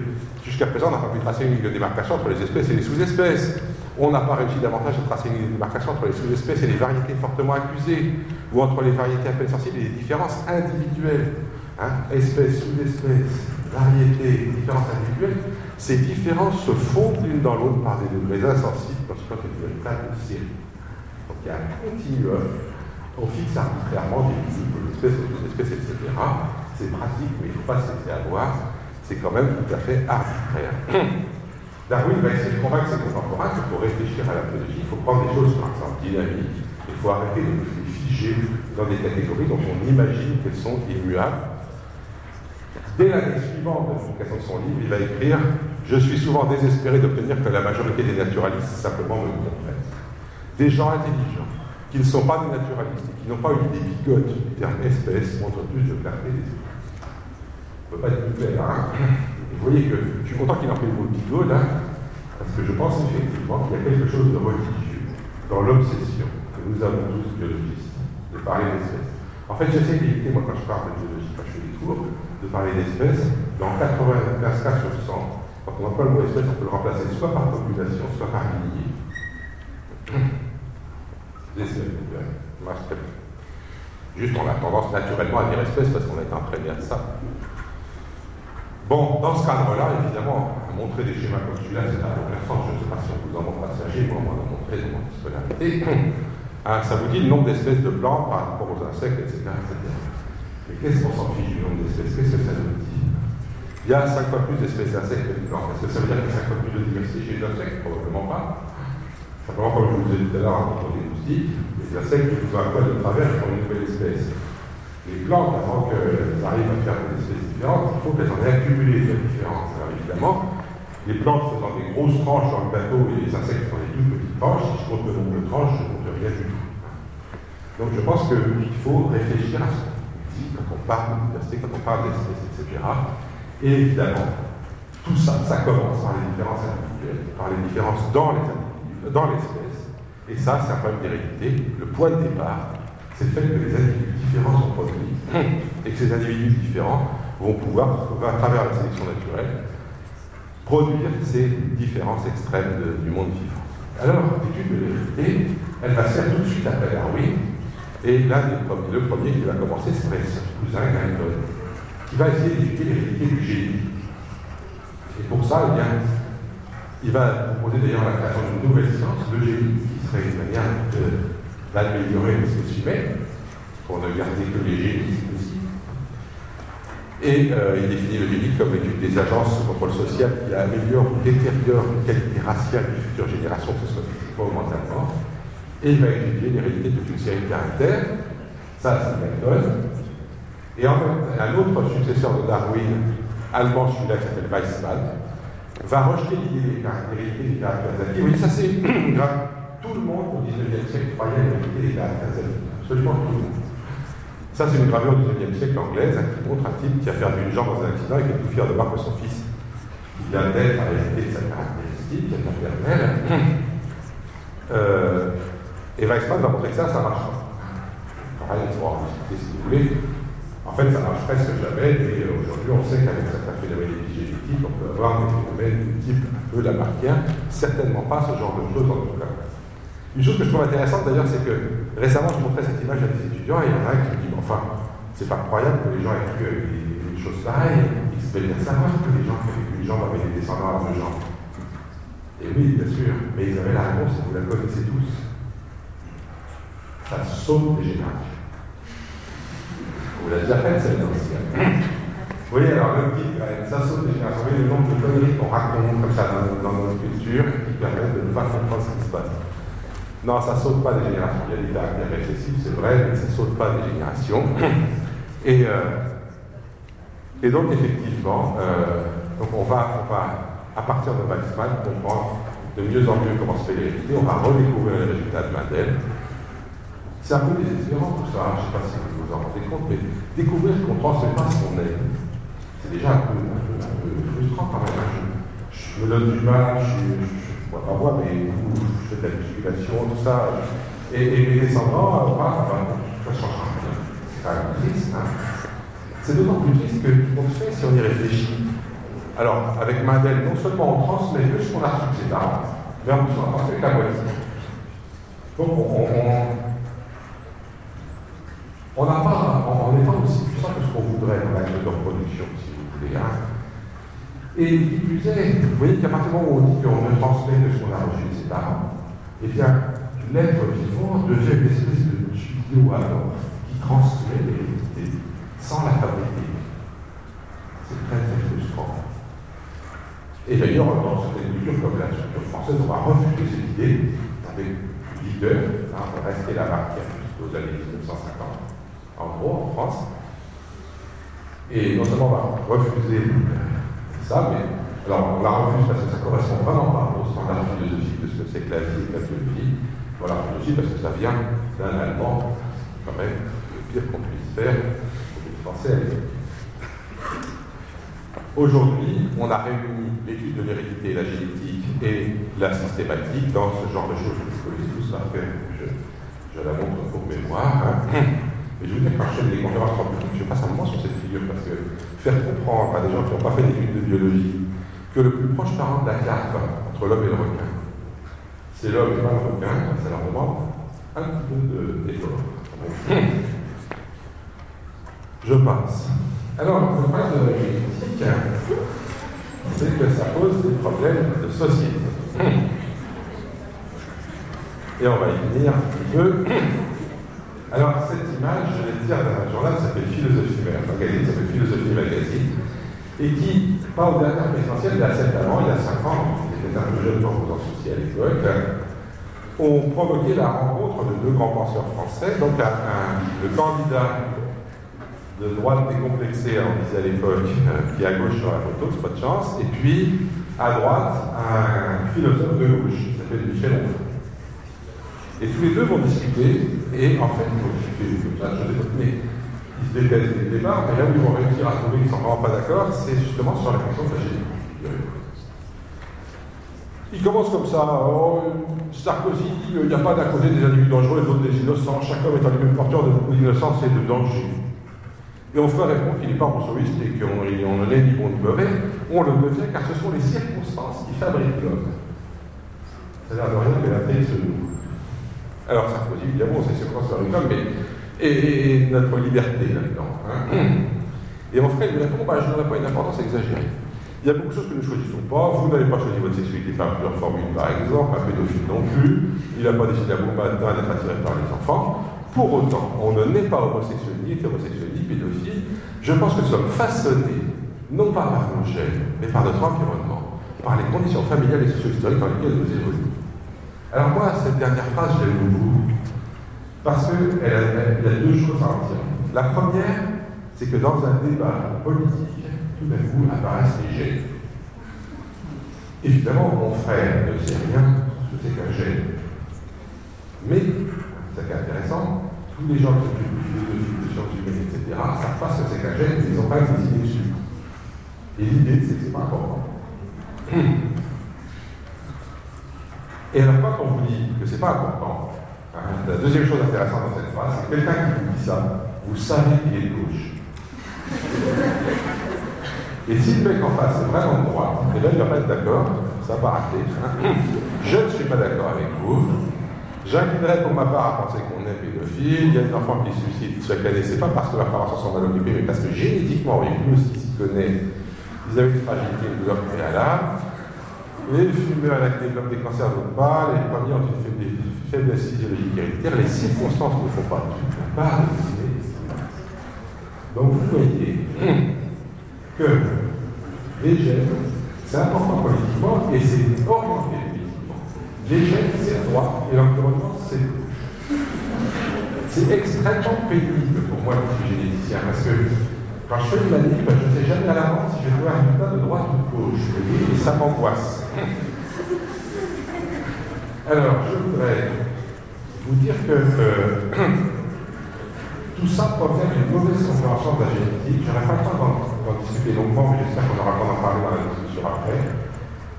Jusqu'à présent, on n'a pas pu tracer une ligne de démarcation entre les espèces et les sous-espèces. On n'a pas réussi davantage à tracer une ligne de démarcation entre les sous-espèces et les variétés fortement accusées, ou entre les variétés à peine sensibles et les différences individuelles. Hein, espèces, sous-espèces, variétés, différences individuelles, ces différences se fondent l'une dans l'autre par des degrés insensibles, parce que c'est une véritable série. Y a un continuum. On fixe arbitrairement des pour espèces, sous-espèces, etc. C'est pratique, mais il ne faut pas se laisser avoir c'est quand même tout à fait arbitraire. Darwin va essayer de convaincre ses contemporains que pour réfléchir à la biologie, il faut prendre des choses, par exemple, dynamiques, il faut arrêter de les figer dans des catégories dont on imagine qu'elles sont immuables. Dès l'année suivante de la publication de son livre, il va écrire Je suis souvent désespéré d'obtenir que la majorité des naturalistes simplement me comprennent. Des gens intelligents, qui ne sont pas des naturalistes et qui n'ont pas eu des bigotes du terme espèce, montrent plus de clarté des autres ne peut pas être plus clair. Hein. Vous voyez que je suis content qu'il en fait le mot bigot là, parce que je pense effectivement qu'il y a quelque chose de religieux dans l'obsession que nous avons tous biologistes de parler d'espèces. En fait, j'essaie d'éviter, moi, quand je parle de biologie, quand je fais des cours, de parler d'espèces. Dans 95 cas sur 100, quand on emploie le mot espèce, on peut le remplacer soit par population, soit par millier. Très bien. Juste, on a tendance naturellement à dire espèce parce qu'on a été entraîné à ça. Bon, dans ce cadre-là, évidemment, montrer des schémas comme celui-là, c'est intéressant. Je ne sais pas si on vous en montre passager, moi, on en a montré dans mon scolarité. Ah, ça vous dit le nombre d'espèces de plantes par rapport aux insectes, etc. Mais qu'est-ce qu'on s'en fiche du nombre d'espèces? Qu'est-ce que ça nous dit? Il y a 5 fois plus d'espèces d'insectes que de plantes. Est-ce que ça veut dire qu'il y a 5 fois plus de diversité chez les insectes? Probablement pas. Simplement, comme je vous ai dit tout à l'heure, en propos des les insectes vous un quoi de travers pour une nouvelle espèce. Les plantes, avant qu'elles arrivent à faire des espèces différentes, il faut qu'elles en aient accumulé des différences. Alors évidemment, les plantes faisant des grosses tranches dans le bateau et les insectes faisant des toutes petites tranches, si je compte le nombre de tranches, je ne compte rien du tout. Donc je pense qu'il faut réfléchir à ce qu'on dit quand on parle de diversité, quand on parle d'espèces, etc. Et évidemment, tout ça, ça commence par les différences individuelles, par les différences dans les individus, dans l'espèce. Et ça, c'est un problème d'hérédité. Le point de départ, c'est le fait que les individus différents sont produits et que ces individus différents vont pouvoir, à travers la sélection naturelle, produire ces différences extrêmes du monde vivant. Alors, l'étude de l'hérédité, elle va se faire tout de suite après Darwin, et l'un des premiers, le premier qui va commencer, c'est son cousin Galton, qui va essayer d'étudier l'hérédité du génie. Et pour ça, eh bien, il va proposer d'ailleurs la création d'une nouvelle science, le génie, qui serait une manière d'améliorer l'espèce humaine, pour ne garder que les génies et euh, il définit le génie comme l'étude des agences de contrôle social qui améliore ou détériore une qualité raciale des futures générations, que ce soit physiquement mentalement. Et il va étudier l'hérédité de toute une série de caractères. Ça, c'est Galton. Et en fait, un autre successeur de Darwin, allemand, celui-là qui s'appelle Weissmann, va rejeter l'idée de l'hérédité des caractères. Oui, ça c'est grave. Tout le monde au XIXe siècle croyait à l'hérédité des caractères. Absolument tout le monde. Ça, c'est une gravure du XIXe siècle anglaise qui montre un type qui a perdu une jambe dans un accident et qui est tout fier de voir que son fils, il a d'être à l'hérité de sa caractéristique, qui est maternelle. Euh, et Weissmann va montrer que ça, ça marche. Pareil, discuter si vous voulez. En fait, ça marche presque jamais, et aujourd'hui, on sait qu'avec certains phénomènes épigénétiques, on peut avoir des phénomènes du type un peu lamarckien, certainement pas ce genre de choses en tout cas. Une chose que je trouve intéressante d'ailleurs, c'est que récemment je montrais cette image à des étudiants et il y en a un qui me dit Enfin, c'est pas croyable que les gens aient cru des, choses pareilles. Il se bien savoir que les gens avaient jambes avaient des descendants à deux jambes. Et oui, bien sûr, mais ils avaient la réponse et vous la connaissez tous. Ça saute des générations. Vous l'avez déjà fait celle-là aussi. Oui, alors le titre, ça saute des générations. Vous voyez le nombre de conneries qu'on raconte comme ça dans, notre culture qui permettent de ne pas comprendre ce qui se passe. Non, ça saute pas des générations. Il y a des caractères récessifs, c'est vrai, mais ça saute pas des générations. Et, euh, et donc, effectivement, euh, donc on, va, on va, à partir de Weizmann, comprendre de mieux en mieux comment se fait l'hérédité. On va redécouvrir les résultats de Mendel. C'est un peu désespérant tout ça, je ne sais pas si vous vous en rendez compte, mais découvrir qu'on ne transmet pas ce qu'on est, c'est déjà un peu, frustrant quand même. Je, me donne du mal, je pas moi, mais je fais de la musculation, tout ça. Et, mes descendants, ça change rien. C'est quand même triste. Hein. C'est d'autant plus triste qu'on fait si on y réfléchit. Alors, avec Mandel, non seulement on transmet que ce qu'on a de ses mais on transmet la moitié. Donc, on, on n'a pas, on n'est pas aussi puissant que ce qu'on voudrait dans l'acte de reproduction, si vous voulez. Hein. Et il plus est, vous voyez qu'à partir du moment où on dit qu'on ne transmet que ce qu'on a reçu de ses parents, eh bien, l'être vivant devient une espèce de tuyau alors qui transmet l'hérédité sans la fabriquer. C'est très très frustrant. Et d'ailleurs, dans certaines cultures comme la culture française, on va refuser cette idée avec vigueur, hein, on rester la marque jusqu'aux années 1950, en gros, en France. Et non seulement on va refuser ça, mais alors on la refuse parce que ça ne correspond pas au standard philosophique de ce que c'est que la vie et la biologie. On la refuse parce que ça vient d'un Allemand, quand même, le pire qu'on puisse faire pour les Français Aujourd'hui, on a réuni l'étude de l'hérédité, la génétique et la systématique dans ce genre de choses. Vous connaissez tous ça, je, je la montre pour mémoire. Hein. Et je vous dire, quand je fais des conférences en public, je passe un moment sur cette figure parce que faire comprendre à des gens qui n'ont pas fait d'études de biologie que le plus proche parent de la carte entre l'homme et le requin, c'est l'homme et pas le requin, ça leur demande un petit peu d'effort. je passe. Alors, le problème de la génétique, c'est que ça pose des problèmes de société. Et on va y venir un petit peu. Alors, cette image, je vais dire d'un journal qui s'appelle Philosophie, magazine qui s'appelle Philosophie Magazine, et qui parle d'un dernière présidentielle il y a 7 ans, il y a 5 ans, j'étais un peu jeune pour vous en soucier à l'époque, ont provoqué la rencontre de deux grands penseurs français, donc un, le candidat de droite décomplexé, on disait à l'époque, euh, qui est à gauche sur la photo, c'est pas de chance, et puis à droite, un philosophe de gauche, qui s'appelle Michel Onfray. Et tous les deux vont discuter, et en fait, ils vont discuter comme ça, je mais ils se déplaisent dès le départ, mais là où ils vont réussir à trouver qu'ils ne sont vraiment pas d'accord, c'est justement sur la question de la génétique. Il commence comme ça. Oh, Sarkozy dit qu'il n'y a pas d'un côté des individus dangereux et de l'autre des innocents. Chaque homme étant lui-même porteur de beaucoup d'innocence et de danger. Et on ferait répondre qu'il n'est pas rousseauiste et qu'on ne n'est ni bon ni mauvais. On le devient car ce sont les circonstances qui fabriquent l'homme. Ça a l'air de rien que la tête se. Alors Sarkozy, évidemment, c'est circonstances fabriquent l'homme, mais et, notre liberté là-dedans. Hein. Et en fait, il répond, bah, je n'aurais pas une importance exagérée. Il y a beaucoup de choses que nous ne choisissons pas. Vous n'avez pas choisi votre sexualité par plusieurs formules, par exemple, un pédophile non plus. Il n'a pas décidé à bon matin d'être attiré par les enfants. Pour autant, on ne naît pas homosexuel, ni hétérosexuel, ni pédophile. Je pense que nous sommes façonnés, non pas par nos gènes, mais par notre environnement, par les conditions familiales et socio-historiques dans lesquelles nous évoluons. Alors moi, cette dernière phrase, je l'aime beaucoup, parce qu'il y a deux choses à en dire. La première, c'est que dans un débat politique, tout d'un coup apparaissent les gènes. Évidemment, mon frère ne sait rien ce que c'est qu'un gène. Mais, c'est intéressant, tous les gens qui s'occupent de sciences humaines, etc., savent pas ce que c'est qu'un gène, ils n'ont pas une idée dessus. Et l'idée, c'est que ce n'est pas important. Et alors, quand on vous dit que ce n'est pas important, la deuxième chose intéressante dans cette phrase, c'est quelqu'un qui vous dit ça, vous savez qu'il est de gauche. Et si le mec en face est vraiment de droite, et là il va pas être d'accord, ça va rater. Je ne suis pas d'accord avec vous. J'inclinerai pour ma part à penser qu'on est pédophile. Il y a des enfants qui se suicident chaque année. C'est pas parce que leurs parents se sont mal occupés, mais parce que génétiquement, et nous aussi s'y ils avaient une fragilité, une douleur préalable. Les fumeurs l'acné développent des cancers de pas, les premiers ont une faiblesse physiologique héréditaire. Les circonstances ne font pas tout. Pas Donc vous voyez que les gènes, c'est important politiquement et c'est orienté politiquement. Les gènes, c'est droit et l'environnement, c'est gauche. C'est extrêmement pénible pour moi, je suis généticien, parce que quand je fais une je ne sais jamais à l'avance si je vais un résultat de droite ou de gauche. Et ça m'angoisse. Alors, je voudrais vous dire que euh, tout ça provient d'une mauvaise compréhension de la génétique. Je n'aurai pas le temps d'en discuter longuement, mais j'espère qu'on aura le temps d'en parler dans la discussion après.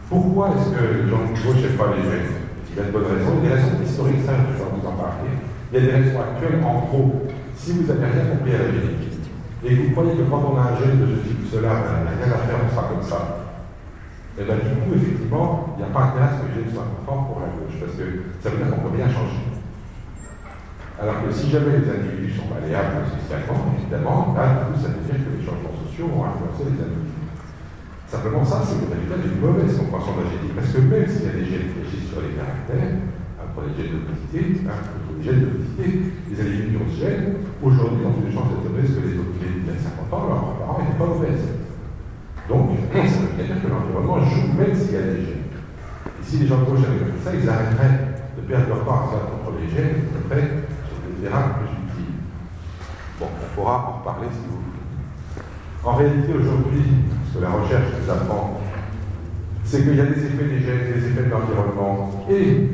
Pourquoi est-ce que de gauche n'aiment pas les gènes Il y a de bonnes raisons. Il y a des raisons historiques, ça, je vais vous en parler. Il y a des raisons actuelles, en gros. Si vous n'avez rien compris à la génétique, et vous croyez que quand on a un gène de ce type, cela, ben, il n'y a rien à faire, on sera comme ça. Et bien du coup, effectivement, il n'y a pas intérêt à ce que le gène soit important pour la gauche, parce que ça veut dire qu'on ne peut rien changer. Alors que si jamais les individus sont malléables socialement, évidemment, là, du coup, ça veut dire que les changements sociaux vont influencer les individus. Simplement, ça, c'est le résultat d'une mauvaise compréhension de la génétique, parce que même s'il y a des gènes qui agissent sur les caractères, entre les gènes d'obésité, hein, les gènes d'obésité, les ce gène, aujourd'hui, ont plus de chances d'être obèses que les autres. Il y a 50 ans, leurs parents n'étaient pas obèses. Donc, ça veut dire que l'environnement joue même s'il y a des gènes. Et si les gens de avaient comme ça, ils arrêteraient de perdre leur temps à contre les gènes, après, plus utile. Bon, on pourra en reparler si vous voulez. En réalité, aujourd'hui, ce que la recherche nous apprend, c'est qu'il y a des effets des gènes, des effets de l'environnement, et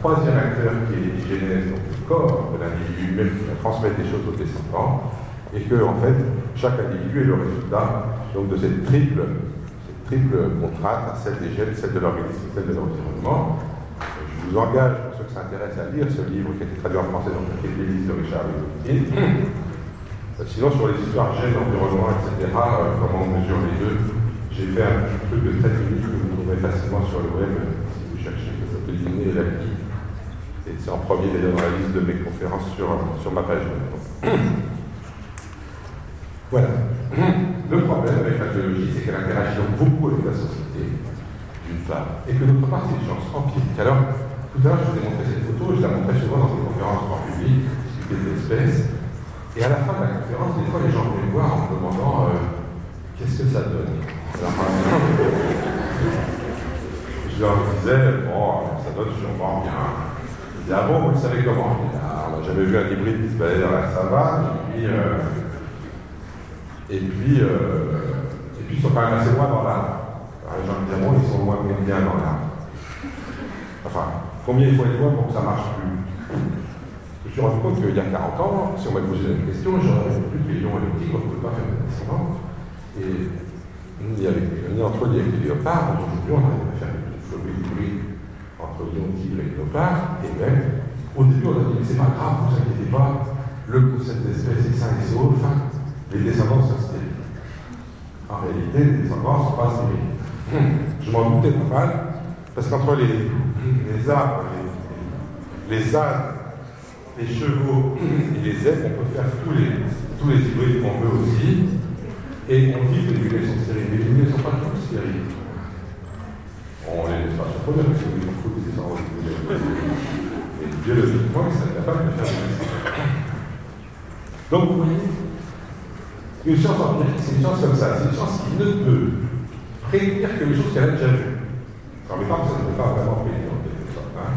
troisième acteur qui est l'hygiène, donc le corps de l'individu même qui va transmettre des choses aux descendants, et que, en fait, chaque individu est le résultat donc, de cette triple, cette triple contrainte, celle des gènes, celle de l'organisme, celle de l'environnement. Je vous engage qui s'intéressent à lire ce livre qui a été traduit en français dans le livre de Richard Lewin. Euh, sinon, sur les histoires gènes, environnement, etc., euh, comment on mesure les deux, j'ai fait un truc de 13 minutes que vous trouverez facilement sur le web si vous cherchez, ça s'appelle la c'est en premier d'ailleurs dans la liste de mes conférences sur, sur ma page. Voilà. Le problème avec la géologie, c'est qu'elle interagit donc beaucoup avec la société, d'une part, et que d'autre part, c'est une science empirique. Alors, tout à l'heure, je vous ai montré cette photo, je la montrais souvent dans des conférences en public, des espèces. Et à la fin de la conférence, des fois, les gens venaient me voir en me demandant euh, qu'est-ce que ça donne? Alors, je leur disais, bon, ça donne sûrement bien. Disaient, ah vous le savez comment On n'a jamais vu un hybride qui se baladait dans la savane, et puis, euh, euh, et puis ils sont quand même assez loin dans l'arbre. Les gens me diront, ils sont loin bien dans l'arbre. Enfin, Combien il faut être loin pour que ça marche plus? Je me suis rendu compte qu'il y a 40 ans, si on m'avait posé la question, j'aurais que les lions et tigres ne pouvaient pas faire de descendance. Et ni, avec, ni entre eux ni avec les léopards, aujourd'hui on n'arrive pas à faire de hybride entre lion, tigre et léopard, et même, au début, on a dit, mais c'est pas grave, vous inquiétez pas, le concept d'espèce est sain et sauf, les descendants sont stériles. En réalité, les descendants ne sont pas stériles. Je m'en doutais pas mal, parce qu'entre les, les arbres, les, les ânes, les chevaux et les zèbres, on peut faire tous les, tous les hybrides qu'on veut aussi. Et on dit que les mulets sont stériles. Mais les ne sont pas tous stériles. On les laisse pas se produire parce qu'ils ont foutu des. Et biologiquement, ils sont capables de faire des Donc vous voyez, une science empirique, c'est une science comme ça. C'est une science qui ne peut prédire que les choses qu'elle a déjà vues. Même temps, ça ne peut pas vraiment prédire. Hein.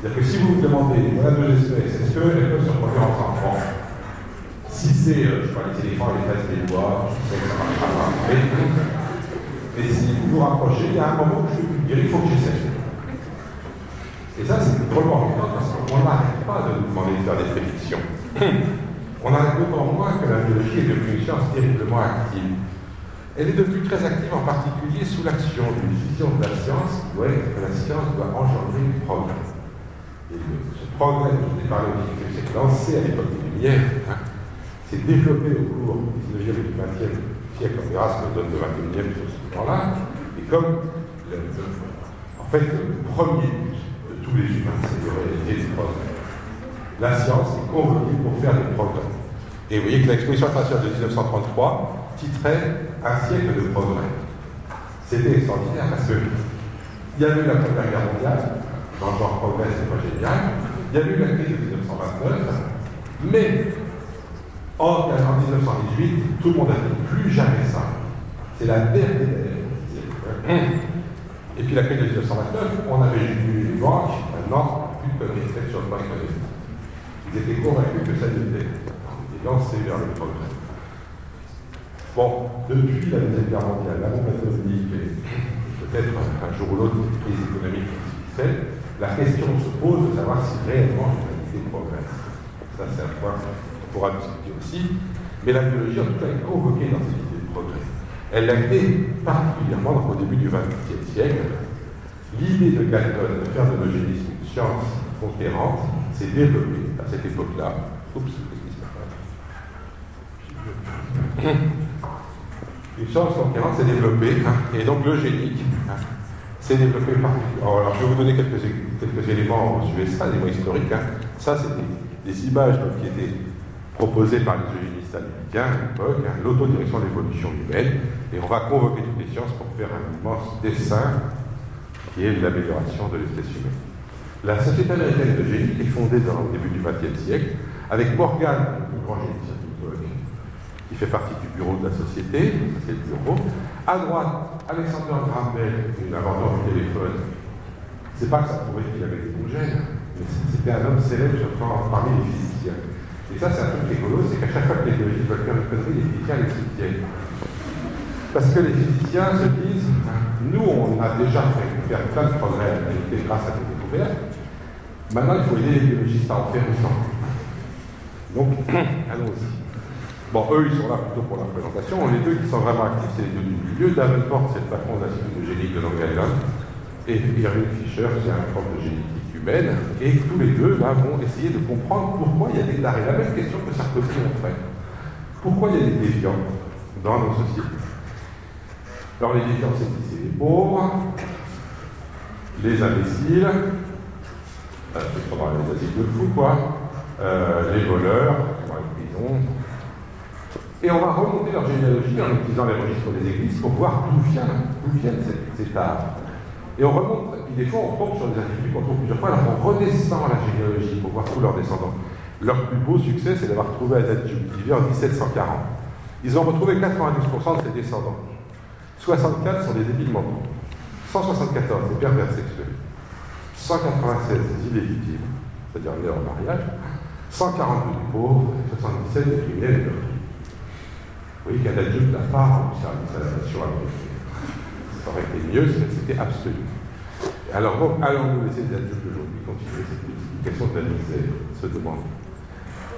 C'est-à-dire que si vous vous demandez, voilà deux espèces, est-ce qu'elles peuvent se reproduire ensemble Si c'est, euh, je sais pas, les éléphants, les fraises, les bois, je sais que ça marchera pas. Mais, si vous vous rapprochez, il y a un moment où je vous dire, il faut que j'essaie. Et ça, c'est drôlement embêtant parce qu'on n'arrête pas de nous demander de faire des prédictions. On arrête d'autant moins que la biologie est devenue une science terriblement active. Elle est devenue très active en particulier sous l'action d'une vision de la science qui doit être que la science doit engendrer du progrès. Et ce progrès je vous ai parlé au XVIIIe siècle, lancé à l'époque des Lumières, hein, s'est développé au cours du XIXe et du siècle. On verra ce donne le XXIe sur ce temps-là. Et comme, en fait, le premier de tous les humains, c'est de réaliser du progrès. La science est convoquée pour faire des progrès. Et vous voyez que l'exposition internationale de 1933 titrait Un siècle de progrès. C'était extraordinaire parce que il y a eu la Première Guerre mondiale, dans le genre progrès, c'est pas génial. Il y a eu la crise de 1929, mais en, en 1918, tout le monde a dit plus jamais ça. C'est la dernière Et puis la crise de 1929, on avait eu les banques, maintenant, plus de conneries sur le économique. Ils étaient convaincus que ça était. Et lancé vers le progrès. Bon, depuis la Deuxième Guerre mondiale, la bombe atomique et peut-être un jour ou l'autre une crise économique la question se pose de savoir si réellement l'humanité progresse. Ça, c'est un point pourra discuter aussi. Mais la biologie, en tout cas, est convoquée dans cette idée de progrès. Elle l'a été particulièrement au début du XXe siècle. L'idée de Galton de faire de l'eugénisme une science conquérante s'est développée à cette époque-là. Oups, qu'est-ce qui se une science conquérante s'est développée, hein, et donc l'eugénique hein, s'est développé particulièrement. Alors, je vais vous donner quelques, quelques éléments aux USA, des mots historiques. Hein. Ça, c'est des, images qui étaient proposées par les eugénistes américains à l'époque, l'autodirection de l'évolution humaine, et on va convoquer toutes les sciences pour faire un immense dessin qui est l'amélioration de l'espèce humaine. La Société américaine d'eugénie est fondée dans, au début du XXe siècle avec Morgan, le grand généticien qui fait partie du bureau de la société, c'est le bureau. À droite, Alexander Graham Bell, l'inventeur du téléphone. C'est pas que ça prouvait qu'il avait des bons gènes, mais c'était un homme célèbre parmi les physiciens. Et ça, c'est un truc rigolo, c'est qu'à chaque fois que les biologistes veulent faire une connerie, les physiciens les soutiennent. Parce que les physiciens se disent, nous, on a déjà fait faire plein de progrès à grâce à nos découvertes. Maintenant, il faut aider les biologistes à en faire autant. Donc, allons-y. Bon, eux, ils sont là plutôt pour la présentation. Les deux qui sont vraiment actifs, c'est les deux du milieu. Davenport, c'est le patron de l'Institut de génie de Long Island. Et Irving Fisher, c'est un prof de génétique Et tous les deux, vont essayer de comprendre pourquoi il y a des darés. La même question que Sarkozy ont fait. Pourquoi il y a des déviants dans nos sociétés? Alors, les déviants, c'est qui? Les pauvres, les imbéciles, euh, les asiles de fous, quoi, euh, les voleurs, dans les prisons, et on va remonter leur généalogie en utilisant les registres des églises pour voir d'où vient, viennent ces, cet art. Et on remonte, des fois on tombe sur des individus qu'on trouve plusieurs fois, alors on redescend la généalogie pour voir tous leurs descendants. Leur plus beau succès, c'est d'avoir trouvé Azad Jubdivier en 1740. Ils ont retrouvé 92% de ses descendants. 64 sont des débiles mentaux. 174 des pervers sexuels. 196 des illégitimes, c'est-à-dire nés en mariage. 142 des pauvres, 77 des criminels et. Vous voyez qu'un adulte n'a pas du service à la nation. Ça aurait été mieux si c'était absolu. Alors, bon, allons-nous laisser les adultes aujourd'hui continuer cette multiplication de la misère se demande.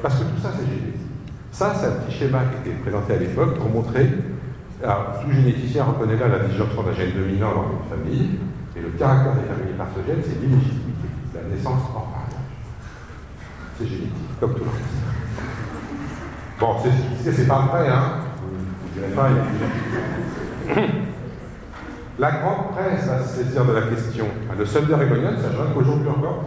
Parce que tout ça, c'est génétique. Ça, c'est un petit schéma qui était présenté à l'époque pour montrer. Alors, tout généticien reconnaît là la disjonction d'un gène dominant dans une famille. Et le caractère des familles partogènes, c'est l'illégitimité, la naissance hors mariage. C'est génétique, comme tout le reste. Bon, c'est pas vrai, hein Vous ne direz pas, il La grande presse va se saisir de la question. Le soldat régonial, ça jeune qu'aujourd'hui encore.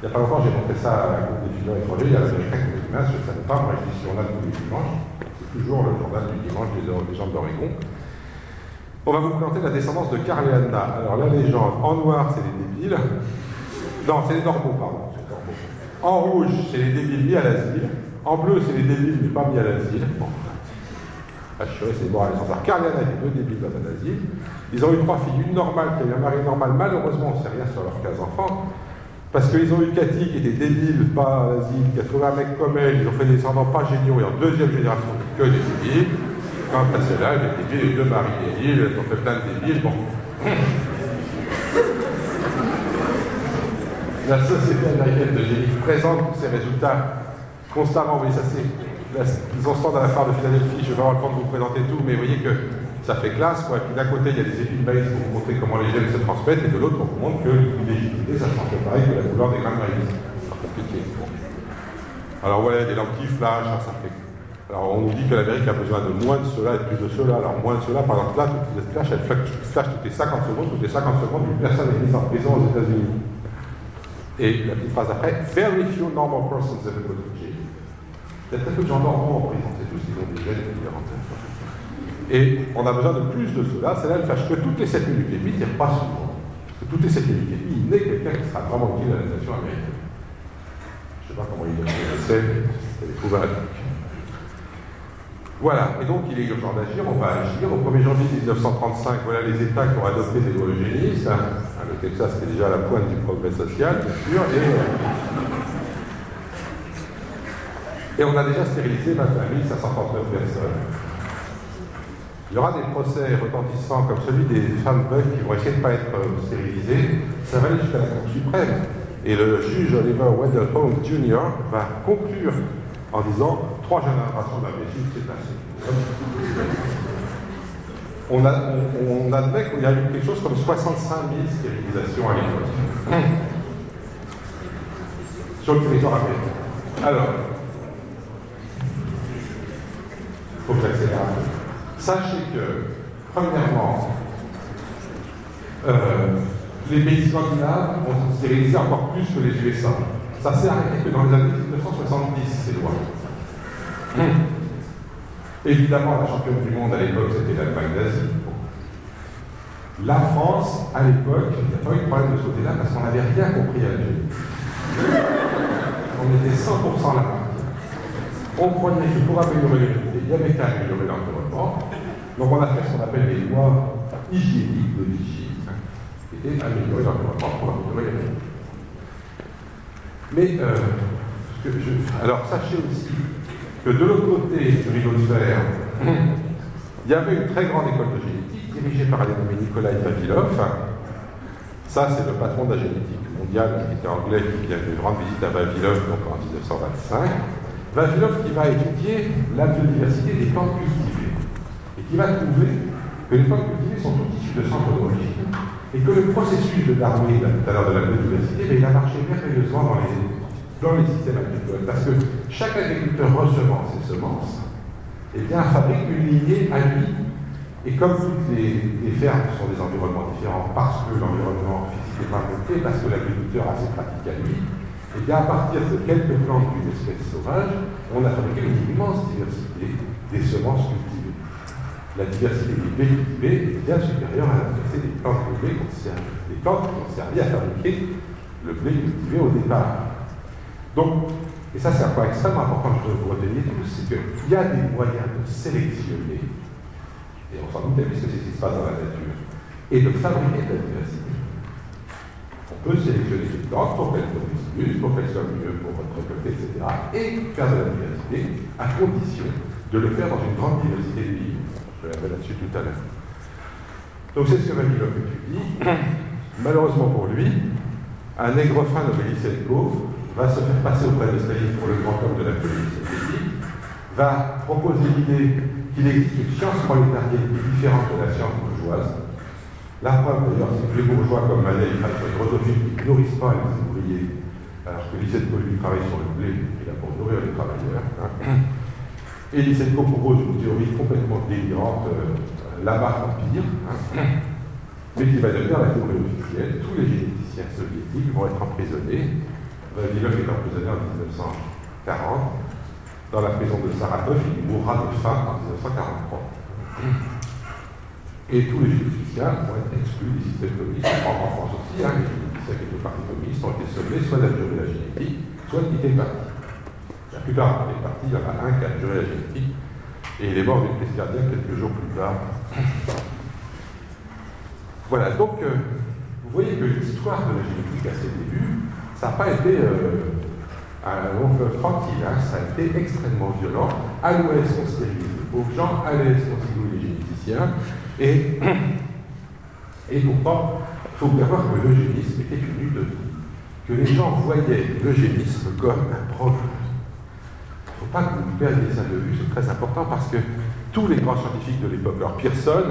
Il n'y a pas longtemps, j'ai montré ça à un groupe d'étudiants étrangers. Il y a l'américain qui me dit, je ne savais pas, moi je dis journal tous les dimanches. C'est toujours le journal du dimanche des, gens d'Oregon. On va vous présenter la descendance de Carl. Alors la légende, en noir, c'est les débiles. Non, c'est les normaux, pardon. En rouge, c'est les débiles mis à l'asile. En bleu, c'est les débiles mais pas mis à l'asile. C'est bon, Alexandre. Carl et Anna, les deux débiles dans un asile. Ils ont eu trois filles, une normale qui a eu un mari normal. Malheureusement, on ne sait rien sur leurs 15 enfants. Parce qu'ils ont eu Cathy qui était débile, pas asile, qui a trouvé un mec comme elle, ils ont fait des descendants pas géniaux, et en deuxième génération, que des débiles. Quand passé là, des débiles, deux maris débiles, ils ont fait plein de débiles. Bon. La société américaine de génie présente ces résultats constamment. Voyez, ça c'est. Ils ont stand à la phare de Philadelphie, je vais avoir le temps de vous présenter tout, mais vous voyez que ça fait classe, quoi. D'un côté, il y a des épis de maïs pour vous montrer comment les gènes se transmettent, et de l'autre, on vous montre que l'illégitimité, ça se transmet pareil que la couleur des grains de maïs. C'est compliqué. Alors voilà, des lentilles flash, ça fait. Alors on nous dit que l'Amérique a besoin de moins de cela et de plus de cela. Alors moins de cela, par exemple là, toutes les flash, elles flash toutes les 50 secondes, toutes les 50 secondes, une personne est mise en prison aux États-Unis. Et la petite phrase après, very few normal persons jail. Il y a très peu de gens normaux en c'est tous ils ont des gènes. Et on a besoin de plus de cela. Celle-là, elle fâche que toutes les 7 minutes et demie, il pas souvent. Parce que toutes les 7 minutes et demie, il naît quelqu'un qui sera vraiment utile à la nation américaine. Je ne sais pas comment il le sait, mais c'est des à Voilà, et donc il est urgent d'agir, on va agir. Au 1er janvier 1935, voilà les États qui ont adopté des lois eugénistes. Hein. Le Texas était déjà à la pointe du progrès social, bien sûr. Et, et on a déjà stérilisé 21 539 personnes. Il y aura des procès retentissants comme celui des femmes bug qui vont essayer de ne pas être euh, stérilisées. Ça va aller jusqu'à la Cour suprême. Et le juge Oliver Wendell Holmes Jr. va conclure en disant trois générations d'imbéciles, c'est assez. On, on, admet qu'il y a eu quelque chose comme 65 000 stérilisations à l'époque. Sur le territoire américain. Alors, il faut peu. Sachez que, premièrement, euh, les pays scandinaves ont stérilisé encore plus que les USA. Ça s'est arrêté que dans les années 1970, ces lois. Hum. Évidemment, la championne du monde à l'époque, c'était l'Allemagne d'Asie. La France, à l'époque, il n'y a pas eu de problème de ce côté-là parce qu'on n'avait rien compris à Dieu. On était 100% là. On croyait que pour améliorer il y avait qu'à améliorer l'environnement. Donc on a fait ce qu'on appelle les lois hygiéniques de l'hygiène, qui étaient améliorer l'environnement pour améliorer l'unité. Mais, euh, alors sachez aussi que de l'autre côté du rideau de fer, il y avait une très grande école de génétique dirigée par dénommé Nikolai Vavilov. Ça, c'est le patron de la génétique mondiale qui était anglais, qui a fait une grande visite à Vavilov en 1925. Qui va étudier la biodiversité des plantes cultivées et qui va trouver que les plantes cultivées sont toutes issues de centres d'origine et que le processus de Darwin, tout à l'heure de la biodiversité, il a marché merveilleusement dans les, dans les systèmes agricoles parce que chaque agriculteur recevant ses semences eh bien, fabrique une lignée à lui. Et comme toutes les, les fermes sont des environnements différents parce que l'environnement physique est pas parce que l'agriculteur a ses pratiques à lui, et bien, à partir de quelques plantes d'une espèce sauvage, on a fabriqué une immense diversité des semences cultivées. La diversité des blés cultivés est bien supérieure à la diversité des plantes de blé qui ont servi à fabriquer le blé cultivé au départ. Donc, et ça c'est un point extrêmement important que je veux vous retenir tous, c'est qu'il y a des moyens de sélectionner, et on s'en doute puisque c'est ce qui se passe dans la nature, et de fabriquer de la diversité. Peut sélectionner des plantes pour qu'elles produisent plus, pour qu'elles soient mieux pour votre récolter, etc. Et faire de la diversité à condition de le faire dans une grande diversité de pays. Je reviendrai là-dessus tout à l'heure. Donc c'est ce que Vavilov étudie. Malheureusement pour lui, un négrophane nommé Lysenko va se faire passer auprès de Staline pour le grand homme de la police soviétique, va proposer l'idée qu'il existe une science prolétarienne différente de la science bourgeoise, La preuve d'ailleurs, c'est que les bourgeois comme Manet et Drosophile ne nourrissent pas les ouvriers, alors que Lysetko lui travaille sur le blé, il a pour nourrir les travailleurs. Hein. Et Lysetko propose une théorie complètement délirante, euh, marque empire, hein, mais qui va devenir la théorie officielle. Tous les généticiens soviétiques vont être emprisonnés. Vavilov est emprisonné en 1940 dans la prison de Saratov, il mourra de faim en 1943. Et tous les généticiens vont être exclus du système communiste. En France aussi, hein, les étaient au Parti communiste ont été sommés soit d'abjurer la génétique, soit de quitter le parti. La plupart des partis, il y en a un qui a abjuré la génétique, et il est mort d'une crise cardiaque quelques jours plus tard. Voilà, donc euh, vous voyez que l'histoire de la génétique à ses débuts, ça n'a pas été euh, un long fleuve tranquille, hein, ça a été extrêmement violent. À l'ouest, on stérilise les pauvres gens, à l'est, on stérilise les généticiens, et, et pourtant, il faut bien voir que l'eugénisme était une vie, que les gens voyaient l'eugénisme comme un progrès. Il ne faut pas que vous perdiez ça de vue, c'est très important parce que tous les grands scientifiques de l'époque, alors Pearson,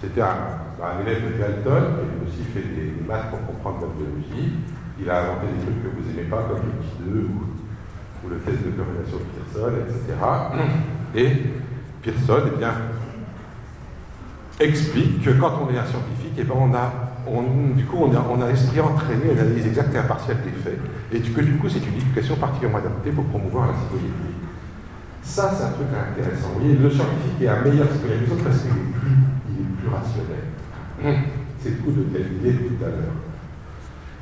c'était un, élève de Galton, il a aussi fait des maths pour comprendre la biologie, il a inventé des trucs que vous n'aimez pas, comme le pi 2 ou, ou, le test de corrélation de Pearson, etc. Et Pearson, eh bien, explique que quand on est un scientifique, et eh ben on a, du coup, on a, on a l'esprit entraîné à l'analyse exacte et impartiale des faits, et que du coup, c'est une éducation particulièrement adaptée pour promouvoir la citoyenneté. Ça, c'est un truc intéressant. Vous voyez, le scientifique est un meilleur citoyen que les autres parce qu'il est plus, il est plus rationnel. C'est le coup de qualité tout à l'heure.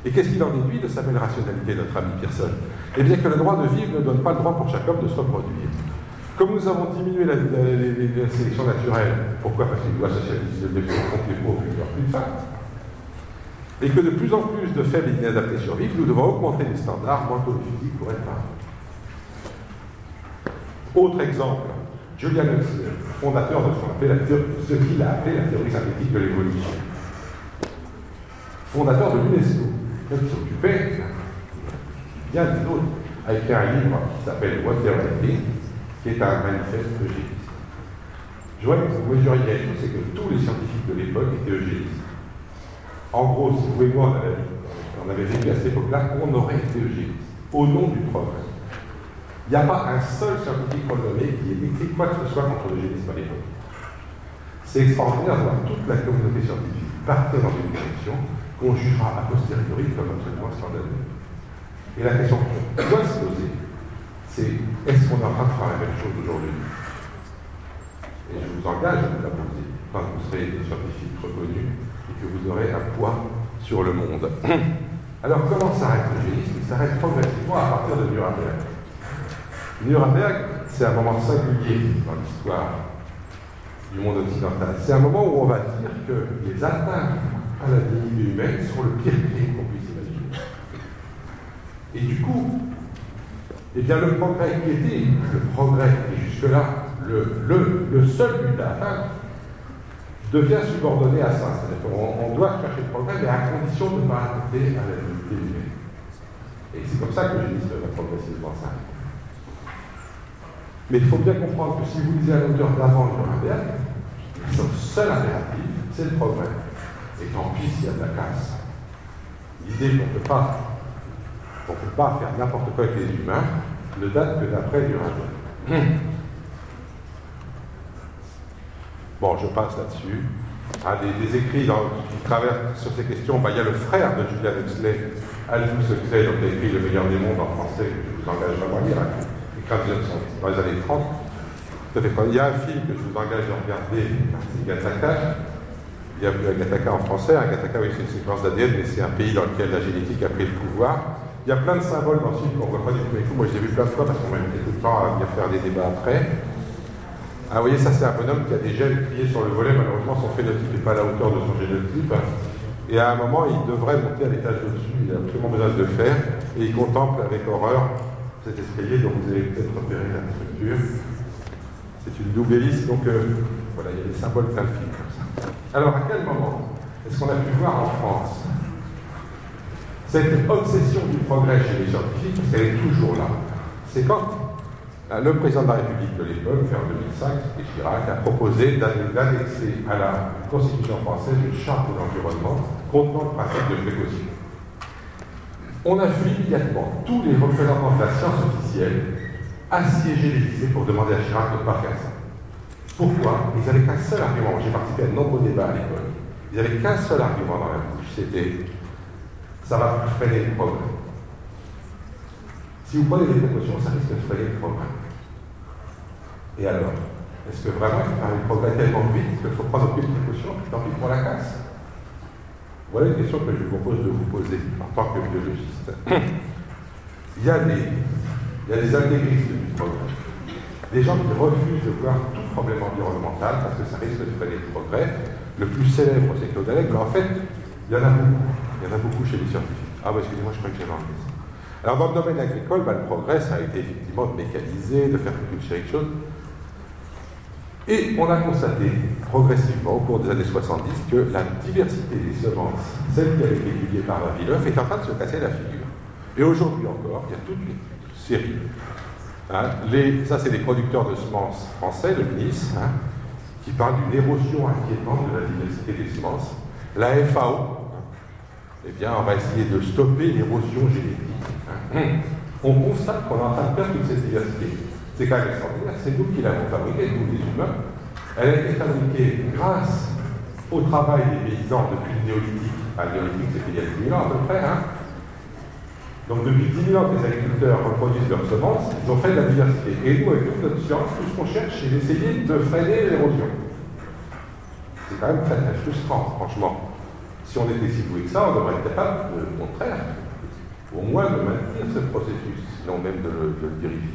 Et qu'est-ce qu'il en déduit de sa belle rationalité, notre ami Pearson? Eh bien que le droit de vivre ne donne pas le droit pour chaque homme de se reproduire. Comme nous avons diminué la, sélection naturelle, pourquoi Parce que les lois socialistes de que les pauvres plus de. Et que de plus en plus de faibles et inadaptés survivent, nous devons augmenter les standards et physiques pour être. Autre exemple, Julian Huxley, fondateur de ce qu'il a appelé la théorie synthétique de l'évolution. Fondateur de l'UNESCO, qui s'occupait bien des autres, a écrit un livre qui s'appelle What qui est un manifeste eugéniste. Que vous mesuriez c'est que tous les scientifiques de l'époque étaient eugénistes. En gros, si vous et moi, on avait, vécu à cette époque-là, on aurait été eugéniste, au nom du progrès. Il n'y a pas un seul scientifique renommé qui ait écrit quoi que ce soit contre l'eugénisme à l'époque. C'est extraordinaire de voir toute la communauté scientifique partir dans une direction qu'on jugera a posteriori comme absolument scandaleuse. Et la question qu'on doit se poser, c'est est-ce qu'on de faire la même chose aujourd'hui? Et je vous engage à vous la poser quand vous serez des scientifiques reconnus et que vous aurez un poids sur le monde. Alors comment s'arrête le génisme? Il s'arrête progressivement à partir de Nuremberg. Nuremberg, c'est un moment singulier dans l'histoire du monde occidental. C'est un moment où on va dire que les atteintes à la dignité humaine sont le pire crime qu'on puisse imaginer. Et du coup, eh bien, le progrès qui était le progrès, et jusque-là, le, le, seul but à atteindre, devient subordonné à ça. C'est-à-dire qu'on doit chercher le progrès, mais à condition de ne pas attenter à la dignité humaine. Et c'est comme ça que le va progressivement ça. Mais il faut bien comprendre que si vous lisez à l'auteur d'avant Nuremberg, son seul impératif, c'est le progrès. Et tant pis s'il y a de la casse. L'idée qu'on ne peut pas peut pas faire n'importe quoi avec les humains, ne date que d'après. Hmm. Bon, je passe là-dessus. Ah, des, écrits qui traversent sur ces questions, bah, il y a le frère de Julian Huxley, Aldous Huxley, donc il a écrit Le meilleur des mondes en français, que je vous engage à lire, hein, écrit dans les années 30. Il y a un film que je vous engage à regarder, c'est Gattaca. Il y a Gattaca en français. Hein. Gattaca, oui, une séquence d'ADN, mais c'est un pays dans lequel la génétique a pris le pouvoir. Il y a plein de symboles dans ce film qu'on ne voit pas du tout. Moi, je l'ai vu plein de fois parce qu'on m'a invité tout le temps à venir faire des débats après. Ah, vous voyez, ça, c'est un bonhomme qui a des gènes pliés sur le volet. Malheureusement, son phénotype n'est pas à la hauteur de son génotype. Et à un moment, il devrait monter à l'étage au-dessus. Il a absolument besoin de le faire. Et il contemple avec horreur cet escalier dont vous avez peut-être repéré la structure. C'est une double hélice, donc euh, voilà, il y a des symboles plein comme ça. Alors, à quel moment est-ce qu'on a pu voir en France cette obsession du progrès chez les scientifiques, elle est toujours là. C'est quand euh, le président de la République de l'époque, vers 2005, Chirac, a proposé d'annexer à la Constitution française une charte de l'environnement contenant le principe de précaution. On a vu immédiatement tous les représentants de la science officielle assiéger l'Élysée pour demander à Chirac de ne pas faire ça. Pourquoi? Ils n'avaient qu'un seul argument. J'ai participé à de nombreux débats à l'école. Ils n'avaient qu'un seul argument dans la bouche, c'était ça va freiner le progrès. Si vous prenez des précautions, ça risque de freiner le progrès. Et alors Est-ce que vraiment il faut faire le progrès tellement vite qu'il faut prendre aucune précaution, tant pis pour la casse? Voilà une question que je vous propose de vous poser en tant que biologiste. Il y a des, il y a des intégristes du progrès. Des gens qui refusent de voir tout problème environnemental parce que ça risque de freiner le progrès. Le plus célèbre, c'est Claude Allègre, mais en fait, il y en a beaucoup. Il y en a beaucoup chez les scientifiques. Ah, bah, excusez-moi, je crois que j'ai enlevé ça. Alors, dans le domaine agricole, bah, le progrès, ça a été effectivement de mécaniser, de faire série de choses. Et on a constaté progressivement, au cours des années 70, que la diversité des semences, celle qui avait été étudiée par Villeuf, est en train de se casser la figure. Et aujourd'hui encore, il y a toute une série Hein, ça, c'est les producteurs de semences français, le ministre, hein, qui parlent d'une érosion inquiétante de la diversité des semences. La FAO, eh bien, on va essayer de stopper l'érosion génétique. Hein. On constate qu'on est en train de perdre toute cette diversité. C'est quand même extraordinaire, c'est nous qui l'avons fabriquée, nous les humains. Elle a été fabriquée grâce au travail des paysans depuis le néolithique. le néolithique, c'était il y a 10 000 ans à peu près. Donc depuis 10 000 ans que les agriculteurs reproduisent leurs semences, ils ont fait de la diversité. Et nous, avec toute notre science, tout ce qu'on cherche, c'est d'essayer de freiner l'érosion. C'est quand même très très frustrant, franchement. Si on était si doué que ça, on devrait être capable, de, au contraire, au moins de maintenir ce processus, sinon même de le, diriger.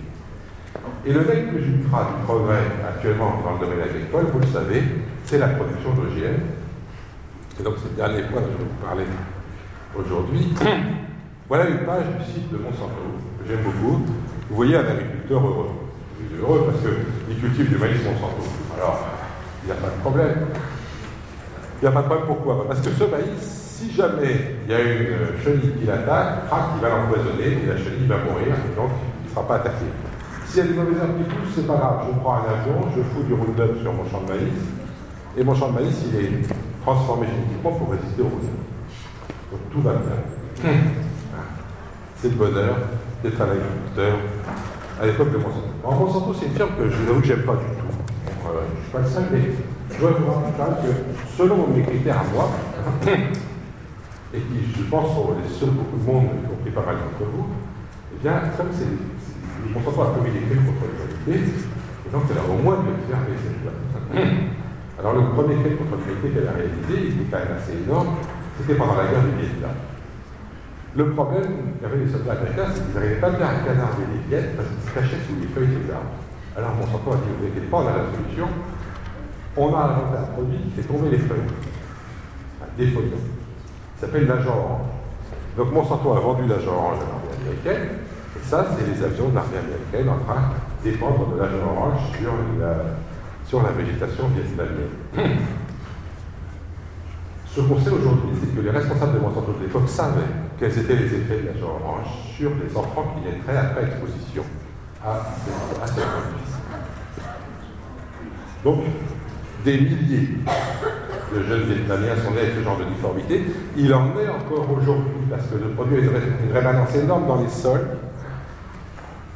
Et le nec ultra du progrès actuellement dans le domaine agricole, vous le savez, c'est la production d'OGM. Et donc c'est le dernier point dont je vais vous parler aujourd'hui. Voilà une page du site de Monsanto, que j'aime beaucoup. Vous voyez un agriculteur heureux. Il est heureux parce qu'il cultive du maïs Monsanto. Alors, il n'y a pas de problème. Il n'y a pas de problème pourquoi Parce que ce maïs, si jamais il y a une chenille qui l'attaque, il va l'empoisonner et la chenille va mourir, donc il ne sera pas attaqué. S'il y a des mauvaises herbes qui poussent, c'est pas grave. Je prends un avion, je fous du Roundup sur mon champ de maïs, et mon champ de maïs, il est transformé génétiquement pour résister au Roundup. Donc tout va bien. Hum c'est le bonheur d'être un agriculteur à l'époque de Monsanto. En Monsanto, c'est une firme que je vous que j'aime pas du tout. je ne suis pas le seul, mais je dois vous rappeler que selon mes critères à moi, et qui, je pense, sont les seuls beaucoup de monde, y compris pas mal d'entre vous, eh bien, comme c'est Monsanto a commis des crimes contre l'humanité, et donc elle a au moins de cette loi. Alors le premier crime contre l'humanité qu'elle a réalisé, il était quand même assez énorme, c'était pendant la guerre du Vietnam. Le problème qu'avaient les soldats américains, c'est qu'ils n'arrivaient pas bien à canarder les viettes parce qu'ils se cachaient sous les feuilles des arbres. Alors Monsanto a dit, vous inquiétez pas, on a la solution. On a inventé un produit qui fait tomber les feuilles. des feuilles. Il s'appelle l'agent orange. Donc Monsanto a vendu l'agent orange à l'armée américaine. Et ça, c'est les avions de l'armée américaine en train de dépendre de l'agent orange sur la, sur la végétation vietnamienne. Ce qu'on sait aujourd'hui, c'est que les responsables de Monsanto de l'époque savaient quels étaient les effets de l'agent orange sur les enfants qui naîtraient après exposition à, à cette Donc, des milliers de jeunes Vietnamiens sont nés avec ce genre de difformité. Il en est encore aujourd'hui parce que le produit a une rémanence énorme dans les sols.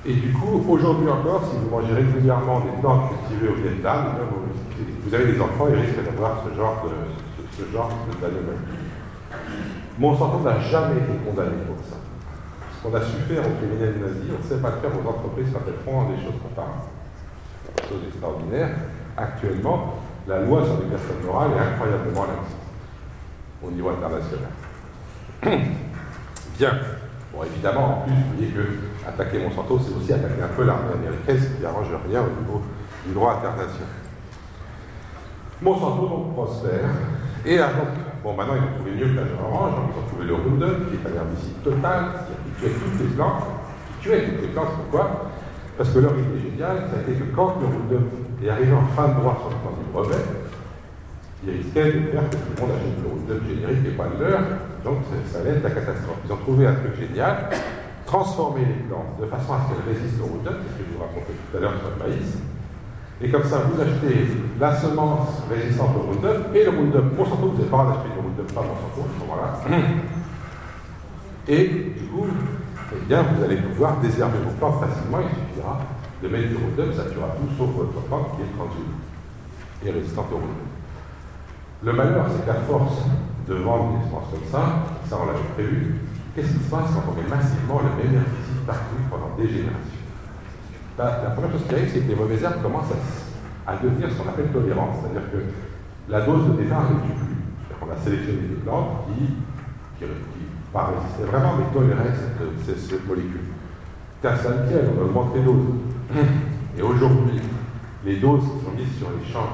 Et du coup, aujourd'hui encore, si vous mangez régulièrement des plantes cultivées au Vietnam, vous, avez des enfants, ils risquent d'avoir ce genre de, ce genre d'anomalie. Monsanto n'a jamais été condamné pour ça. Ce qu'on a su faire aux criminels nazis, on ne sait pas le faire aux entreprises quand elles font des choses comparables. Chose extraordinaire. Actuellement, la loi sur les personnes morales est incroyablement laxiste au niveau international. Bien. Bon, évidemment, en plus, vous voyez que attaquer Monsanto, c'est aussi attaquer un peu l'armée américaine, ce qui n'arrange rien au niveau du droit international. Monsanto donc prospère et donc, bon, maintenant, ils ont trouvé mieux que l'agent orange, ils ont trouvé le Roundup, qui est un herbicide total, qui tuait toutes les plantes, qui tuait toutes les plantes. Pourquoi? Parce que leur idée géniale, ça a été que quand le Roundup est arrivé en fin de droit sur le plan du brevet, il risquait de faire que tout le monde achète le Roundup générique et pas de l'heure, donc ça, allait être la catastrophe. Ils ont trouvé un truc génial, transformer les plantes de façon à ce qu'elles résistent au Roundup, c'est ce que je vous racontais tout à l'heure sur le maïs, Et comme ça, vous achetez la semence résistante au Roundup et le Roundup Monsanto, vous n'avez pas d'acheter le Roundup, pas Monsanto, à ce moment-là. Et du coup, eh bien, vous allez pouvoir désherber vos plantes facilement, il suffira de mettre du Roundup, ça tuera tout sauf votre plante qui est transhume et résistante au Roundup. Le malheur, c'est qu'à force de vendre des semences comme ça, ça on l'avait prévu, qu'est-ce qui se passe quand on met massivement le même herbicide partout pendant des générations? La, première chose qui arrive, c'est que les mauvaises herbes commencent à, devenir ce qu'on appelle tolérantes, c'est-à-dire que la dose de départ ne tue plus. On a sélectionné des plantes qui, qui, pas résistaient vraiment, mais toléraient cette, cette, molécule. Car ça on augmente les doses. Et aujourd'hui, les doses qui sont mises sur les champs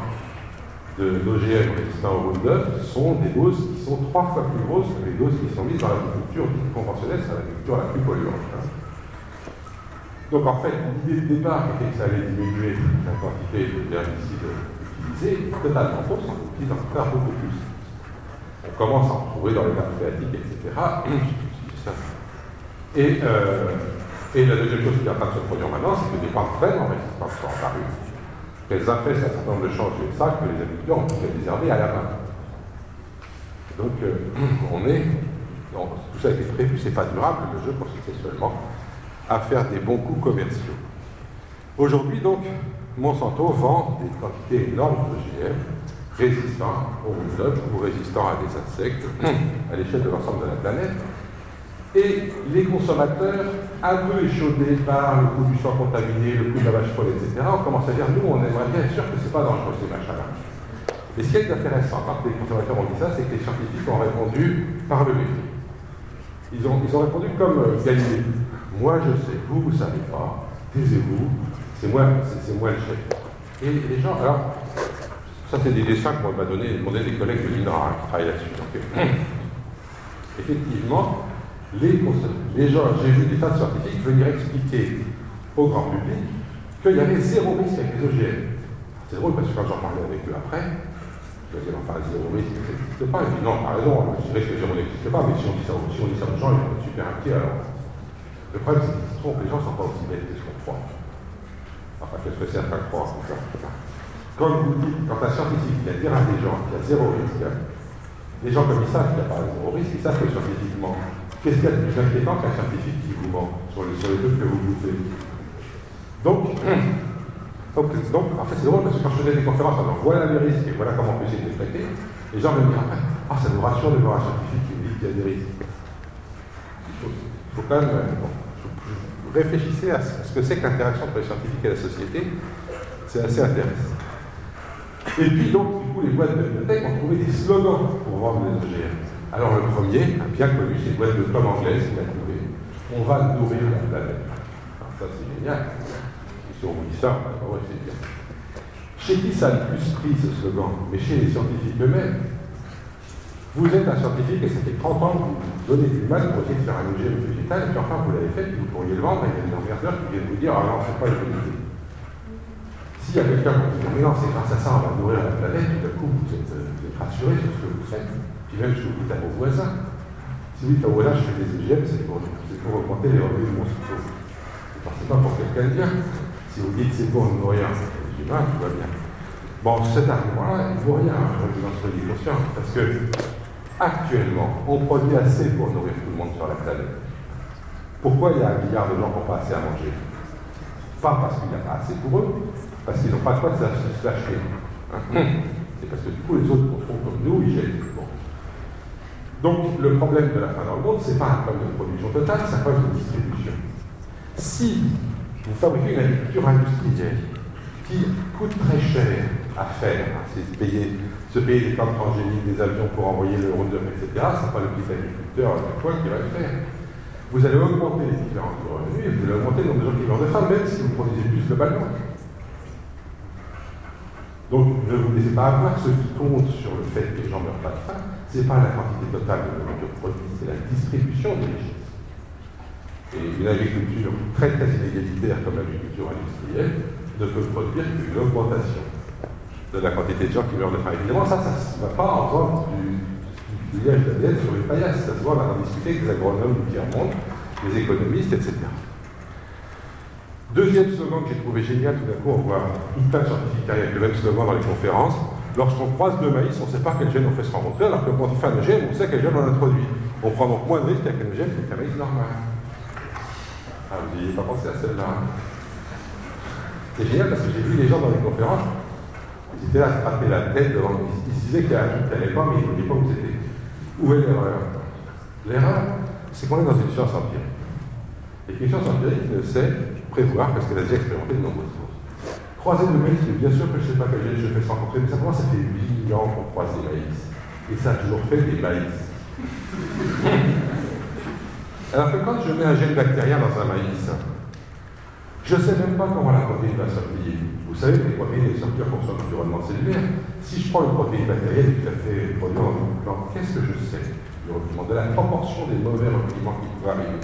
d'OGM résistants au Roundup sont des doses qui sont trois fois plus grosses que les doses qui sont mises dans l'agriculture conventionnelle, c'est l'agriculture la plus polluante. Hein. Donc en fait, l'idée de départ était que ça allait diminuer la quantité d'herbicides utilisés, totalement fausse, on utilise encore beaucoup plus. On commence à en trouver dans les nappes phréatiques, etc. Et, et la deuxième chose qui train de se produire maintenant, c'est que des plantes vraiment résistantes sont apparues. Elles affaissent un certain nombre de champs de ça que les agriculteurs ont pu désherber à la main. Donc euh, on est. Tout ça a été prévu, c'est pas durable, le jeu consistait seulement à faire des bons coups commerciaux. Aujourd'hui, donc, Monsanto vend des quantités énormes d'OGM résistants au Roundup ou résistants à des insectes à l'échelle de l'ensemble de la planète. Et les consommateurs, un peu échaudés par le coût du sang contaminé, le coût de la vache folle, etc., on commence à dire nous, on aimerait bien être sûr que ce n'est pas dangereux ces machins-là. Mais ce qui est intéressant, quand les consommateurs ont dit ça, c'est que les scientifiques ont répondu par le mépris. Ils ont, ils ont répondu comme euh. Moi, je sais, vous, vous ne savez pas, taisez-vous, c'est moi, moi le chef. Et les gens, alors, ça c'est des dessins qu'on m'a donné, donné des collègues de l'INRA qui travaillent là-dessus. Donc, effectivement, les, les gens, j'ai vu des tas de scientifiques venir expliquer au grand public qu'il y avait zéro risque avec les OGM. C'est drôle parce que quand j'en parlais avec eux après, je disais, enfin, zéro risque, ça n'existe pas. Ils disent, non, par raison, je dirais que zéro n'existe pas, mais si on dit ça, si on ça aux gens, ils vont être super inquiets alors. Le problème, c'est qu'ils se trompent, les gens ne sont pas aussi bêtes que ce qu'on croit. Enfin, qu'est-ce que croient en tout cas Quand vous dites, quand un scientifique vient dire à des gens qu'il y a zéro risque, les gens comme ils savent qu'il n'y a pas zéro risque, ils savent que scientifiquement, qu'est-ce qu'il y a de plus inquiétant qu'un scientifique qui vous ment sur les, sur trucs que vous bouffez donc, donc, donc, en fait, c'est drôle parce que quand je faisais des conférences, alors voilà les risques et voilà comment essayer de les traiter, les gens me disent après, ah, ça nous rassure de voir un scientifique qui dit qu'il y a des risques. Il faut, il faut quand même. Bon, réfléchissez à ce que c'est que l'interaction entre les scientifiques et la société, c'est assez intéressant. Et puis donc, du coup, les boîtes de bibliothèque ont trouvé des slogans pour vendre les OGM. Alors le premier, bien connu, c'est une boîte de com anglaise qui a trouvé On va nourrir la planète. Alors ça c'est génial. Si on dit ça, ouais, c'est bien. Chez qui ça a le plus pris ce slogan? Mais chez les scientifiques eux-mêmes. Vous êtes un scientifique et ça fait 30 ans que vous donnez du mal pour essayer de faire un OGM végétal, et puis enfin vous l'avez fait, vous pourriez le vendre, et il y a des emmerdeurs qui viennent vous dire Ah non, c'est pas une. S'il y a quelqu'un qui vous dit Mais non, c'est grâce à ça, on va nourrir la planète, tout d'un coup vous êtes, vous êtes rassuré sur ce que vous faites, puis même que vous dites à vos voisins. Si vous dites à vos voisins, je fais des OGM, c'est pour, pour augmenter les revenus de mon. C'est pas pour quelqu'un de bien. Si vous dites c'est pour nourrir les humains, tout va bien. Bon, cet argument-là, il ne vaut rien, je vous conscient, parce que actuellement, on produit assez pour nourrir tout le monde sur la planète. Pourquoi il y a un milliard de gens qui n'ont pas assez à manger? Pas parce qu'il n'y a pas assez pour eux, parce qu'ils n'ont pas de quoi se l'acheter. Hein? C'est parce que du coup, les autres font comme nous, ils jettent. Donc, le problème de la fin dans le monde, ce n'est pas un problème de production totale, c'est un problème de distribution. Si vous fabriquez une agriculture industrielle qui coûte très cher à faire, hein, c'est payer se payer des plantes transgéniques, des avions pour envoyer le Roundup, etc., ce n'est pas le petit agriculteur fois qui va le faire. Vous allez augmenter les différences de revenus et vous allez augmenter le nombre de gens qui meurent de faim, même si vous produisez plus globalement. Donc ne vous laissez pas avoir ce qui compte sur le fait que les gens ne meurent pas de faim, ce n'est pas la quantité totale de nourriture produite, c'est la distribution des richesses. Et une agriculture très très inégalitaire comme l'agriculture industrielle ne peut produire qu'une augmentation de la quantité de gens qui meurent de faim. Évidemment, ça, ça ne va pas en vente du, liège d'ADN sur les paillasses. Ça se voit, on a discuté avec des agronomes du tiers-monde, des économistes, etc. Deuxième slogan que j'ai trouvé génial, tout d'un coup, on voit tout plein de scientifiques avec le même slogan dans les conférences. Lorsqu'on croise deux maïs, on ne sait pas quel gène on fait se rencontrer, alors que quand on fait un gène, on sait quel gène on introduit. On prend donc moins de risques avec un gène qu'un maïs normal. Ah, vous n'y avez pas pensé à celle-là. C'est génial parce que j'ai vu les gens dans les conférences, ils étaient là à se frapper la tête devant. Ils, se disaient qu'il y a un truc qui n'allait pas, mais ils ne disaient pas où c'était. Où est l'erreur? L'erreur, c'est qu'on est dans une science empirique. Et qu'une science empirique ne sait prévoir parce qu'elle a déjà expérimenté de nombreuses. Croiser de maïs, bien sûr que je ne sais pas quel gène je fais sans rencontrer, mais simplement ça fait 8 ans qu'on croise des maïs. Et ça a toujours fait des maïs. Alors que quand je mets un gène bactérien dans un maïs, je ne sais même pas comment la protéine va s'appliquer. Vous savez que les protéines ne sortent pour son environnement cellulaire. Si je prends une protéine bactérienne tout à fait produite une plante, qu'est-ce que je sais? Du repliement, de la proportion des mauvais repliements qui pourraient arriver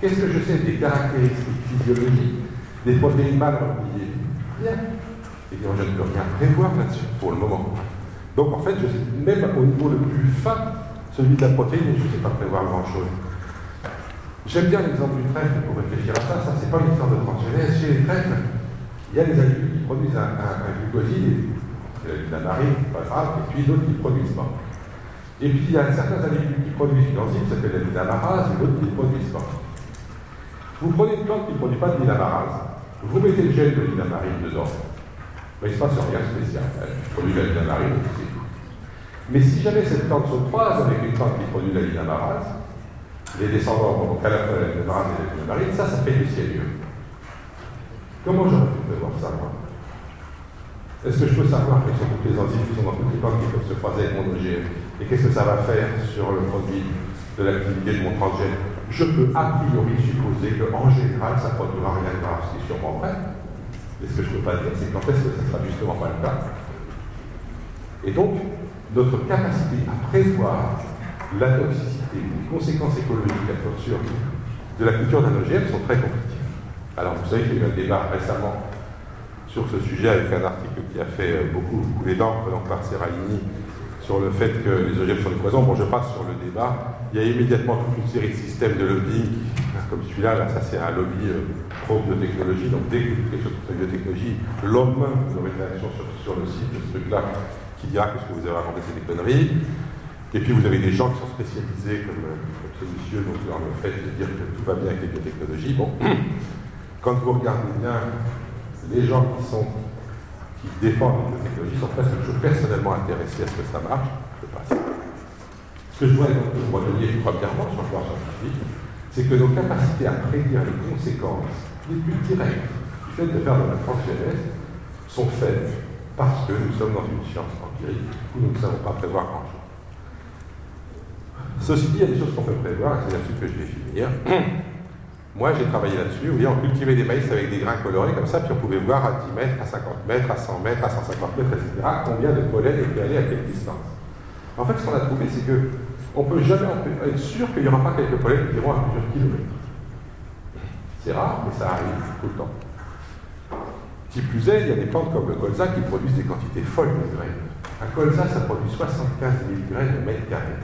Qu'est-ce que je sais des caractéristiques physiologiques des protéines mal repliées? Et bien, je ne peux rien prévoir là-dessus pour le moment. Donc en fait, je sais, même au niveau le plus fin, celui de la protéine, je ne sais pas prévoir grand-chose. J'aime bien l'exemple du trèfle pour réfléchir à ça. Ça, c'est pas une histoire de transgénèse. Chez les trèfles, il y a des animaux qui produisent un, un, glucoside, la marine, pas grave, et puis d'autres qui ne produisent pas. Et puis il y a certains animaux qui produisent une enzyme qui s'appelle la et d'autres qui ne produisent pas. Vous prenez une plante qui ne produit pas de l'inamarase, vous mettez le gel de l'inamarine dedans, mais il ne se passe rien de spécial. Elle produit la l'inamarine aussi. Mais si jamais cette plante se croise avec une plante qui produit la l'inamarase, les descendants vont donc à la fois la marine et la marine, ça, ça fait du ciel Comment j'aurais pu prévoir ça, moi? Est-ce que je peux savoir quelles sont toutes les enzymes sont dans toutes les plantes qui peuvent se croiser avec mon OGM Et qu'est-ce que ça va faire sur le produit de l'activité de mon transgène? Je peux a priori supposer qu'en général, ça produira rien de grave, ce qui est sûrement vrai. Mais ce que je ne peux pas dire, c'est quand est-ce que ça ne sera justement pas le cas Et donc, notre capacité à prévoir la toxicité, les conséquences écologiques à fortiori de la culture d'un OGM sont très compliquées. Alors vous savez qu'il y a eu un débat récemment sur ce sujet avec un article qui a fait euh, beaucoup couler d'encre donc par Serralini sur le fait que les OGM sont des poisons. Bon, je passe sur le débat. Il y a immédiatement toute une série de systèmes de lobbying, comme celui-là, là, ça c'est un lobby euh, pro-biotechnologie. Donc dès que quelque chose sur la biotechnologie, lendemain, vous aurez une réaction sur, le site de ce truc-là qui dira que ce que vous avez raconté, c'est des conneries. Et puis vous avez des gens qui sont spécialisés, comme, ce monsieur, donc, dans le fait de dire que tout va bien avec les biotechnologies. Bon, quand vous regardez bien les gens qui sont qui défendent les biotechnologies sont presque toujours personnellement intéressés à ce que ça marche. Je passe. Ce que je vois donc le redonner premièrement sur le plan scientifique, c'est que nos capacités à prédire les conséquences les plus directes du fait de faire de la transgénèse sont faites parce que nous sommes dans une science empirique où nous ne savons pas prévoir grand-chose. Ceci dit, il y a des choses qu'on peut prévoir, et c'est là-dessus que je vais finir. Moi, j'ai travaillé là-dessus. Vous voyez, on cultivait des maïs avec des grains colorés comme ça, puis on pouvait voir à 10 mètres, à 50 mètres, à 100 mètres, à 150 mètres, etc., combien de pollen était allé à quelle distance. En fait, ce qu'on a trouvé, c'est que on peut jamais être sûr qu'il n'y aura pas quelques pollens qui iront à plusieurs kilomètres. C'est rare, mais ça arrive tout le temps. Qui plus est, il y a des plantes comme le colza qui produisent des quantités folles de graines. Un colza, ça produit 75 000 graines au mètre carré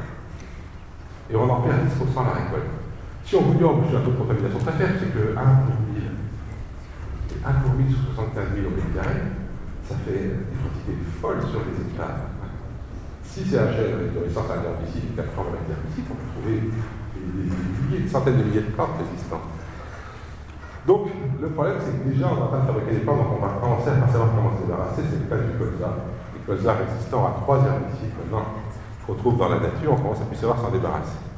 et on en perd 10% à la récolte. Si on oh, j'ai un taux de contamination très faible, c'est que 1 pour 1000, et 1 pour 1000 sur 75 000 au mètre ça fait des quantités folles sur les hectares. Si c'est un gène avec une résistance à l'herbicide, 80 d'herbicide, on peut trouver des, milliers, des centaines de milliers de plantes résistantes. Donc, le problème, c'est que déjà, on va pas fabriquer des plantes, donc on va commencer à savoir comment se débarrasser. C'est le cas du colza. Les colza résistants à trois herbicides maintenant qu'on trouve dans la nature, on commence à plus savoir s'en débarrasser.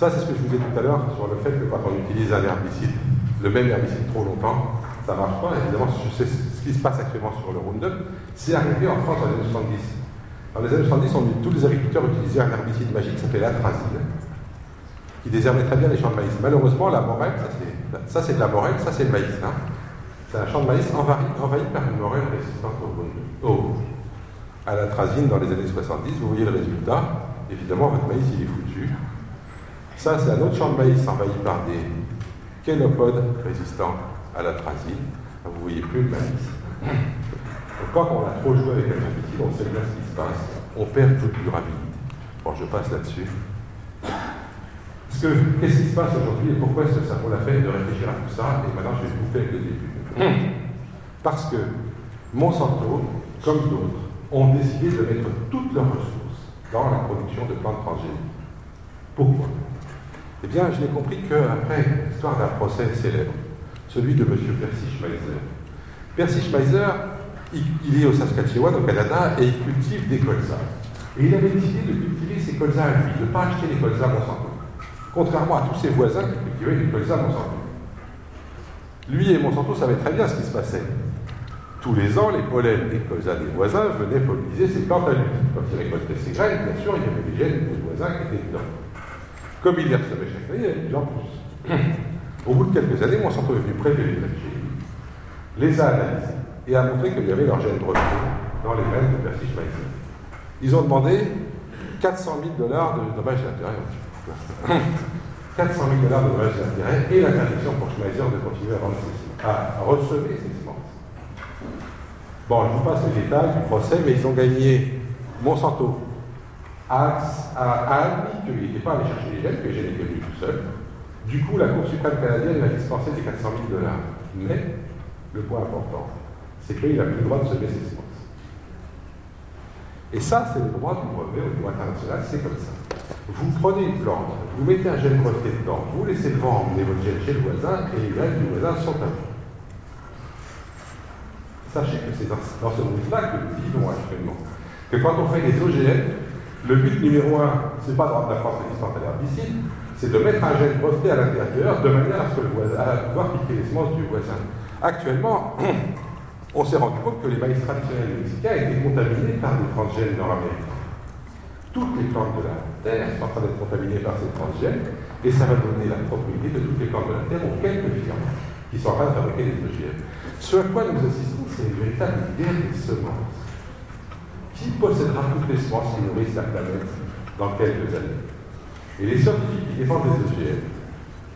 Ça, c'est ce que je vous disais tout à l'heure sur le fait que quand on utilise un herbicide, le même herbicide trop longtemps, ça ne marche pas. Évidemment, je sais ce qui se passe actuellement sur le Roundup. C'est arrivé en France dans les années 70. Dans les années 70, on, tous les agriculteurs utilisaient un herbicide magique qui s'appelait l'atrazine, qui déshermait très bien les champs de maïs. Malheureusement, la morelle, ça c'est de la morelle, ça c'est le maïs. Hein. C'est un champ de maïs envahi, envahi par une morelle résistante au, à l'atrazine dans les années 70. Vous voyez le résultat. Évidemment, votre maïs, il est foutu. Ça, c'est un autre champ de maïs envahi par des kénopodes résistants à l'atrazine. Vous voyez plus le maïs. Quand on a trop joué avec un herbicide, on sait bien ce qui se passe. On perd toute durabilité. Bon, je passe là-dessus. Qu'est-ce qui se passe aujourd'hui et pourquoi est-ce que ça vaut la peine de réfléchir à tout ça Et maintenant, je vais vous faire le début. Parce que Monsanto, comme d'autres, ont décidé de mettre toutes leurs ressources dans la production de plantes transgéniques. Pourquoi? Eh bien, je n'ai compris qu'après l'histoire d'un procès célèbre, celui de M. Percy Schmeiser. Percy Schmeiser, il, est au Saskatchewan, au Canada, et il cultive des colzas. Et il avait décidé de cultiver ses colzas à lui, de ne pas acheter les colzas Monsanto. Contrairement à tous ses voisins qui cultivaient les colzas Monsanto. Lui et Monsanto savaient très bien ce qui se passait. Tous les ans, les pollens des colzas des voisins venaient polliniser ses plantes à lui. Quand il récoltait ses graines, bien sûr, il y avait des gènes des voisins qui étaient dedans. Comme il les recevait chaque année, il y en plus. Au bout de quelques années, Monsanto est venu prélever les les a analysés et a montré qu'il y avait leur gène de dans les graines de Percy Schmeiser. Ils ont demandé 400 000 dollars de dommages d'intérêt. 400 000 dollars de dommages d'intérêt et l'interdiction pour Schmeiser de continuer à, à recevoir ses semences. Bon, je vous passe les détails du procès, mais ils ont gagné Monsanto a, admis qu'il n'était pas allé chercher les gènes, que étaient venus tout seul. Du coup, la Cour suprême canadienne a dispensé des 400 000 dollars. Mais, le point important, c'est qu'il n'a plus le droit de semer ses semences. Et ça, c'est le droit du brevet au niveau international, c'est comme ça. Vous prenez une plante, vous mettez un gène breveté dedans, vous laissez le vent emmener votre gène chez le voisin, et les graines du voisin sont à vous. Sachez que c'est dans, ce monde-là que nous vivons actuellement. Que quand on fait des OGM, le but numéro un, c'est pas de rendre la plante résistante à l'herbicide, c'est de mettre un gène breveté à l'intérieur de manière à ce que le pouvoir piquer les semences du voisin. Actuellement, on s'est rendu compte que les maïs traditionnels mexicains étaient contaminés par des transgènes nord-américains. Toutes les plantes de la Terre sont en train d'être contaminées par ces transgènes, et ça va donner la propriété de toutes les plantes de la Terre aux quelques firmes qui sont en train de fabriquer des OGM. Ce à quoi nous assistons, c'est une véritable guerre des semences. Qui possédera toutes les semences qui nourrissent la planète dans quelques années Et les scientifiques qui défendent les OGM,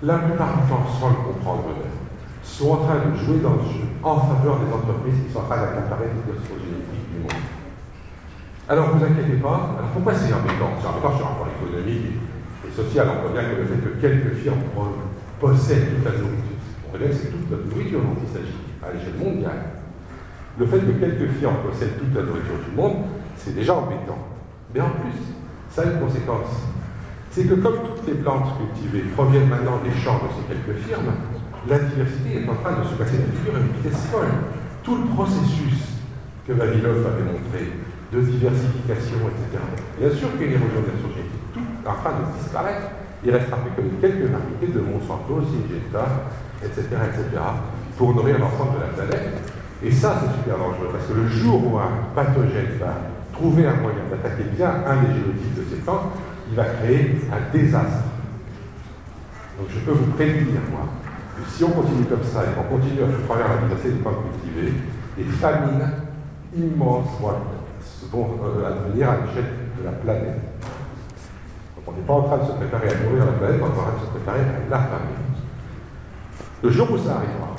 la plupart du temps, sans le comprendre eux-mêmes, sont en train de jouer dans le jeu en faveur des entreprises qui sont en train d'accaparer les ressources génétiques du monde. Alors, ne vous inquiétez pas. Alors, pourquoi c'est embêtant? C'est embêtant sur un point économique et social. On voit bien que le fait que quelques firmes possèdent toute la nourriture, on voit que c'est toute notre nourriture dont il s'agit à l'échelle mondiale. Le fait que quelques firmes possèdent toute la nourriture du monde, c'est déjà embêtant. Mais en plus, ça a une conséquence. C'est que comme toutes les plantes cultivées proviennent maintenant des champs de ces quelques firmes, la diversité est en train de se passer la figure à une vitesse folle. Tout le processus que Vavilov avait montré, de diversification, etc. Bien sûr qu'il y a une érosion de la société, tout est en train de disparaître. Il restera plus que quelques variétés de Monsanto, Syngenta, etc., etc., pour nourrir l'ensemble de la planète. Et ça, c'est super dangereux, parce que le jour où un pathogène va trouver un moyen d'attaquer bien un des génotypes de ces plantes, il va créer un désastre. Donc je peux vous prévenir, moi, si on continue comme ça et qu'on continue à faire travers la diversité des plantes cultivées, des famines immenses vont euh, advenir à l'échelle de la planète. Donc on n'est pas en train de se préparer à nourrir la planète, on est en train de se préparer à la famine. Le jour où ça arrivera,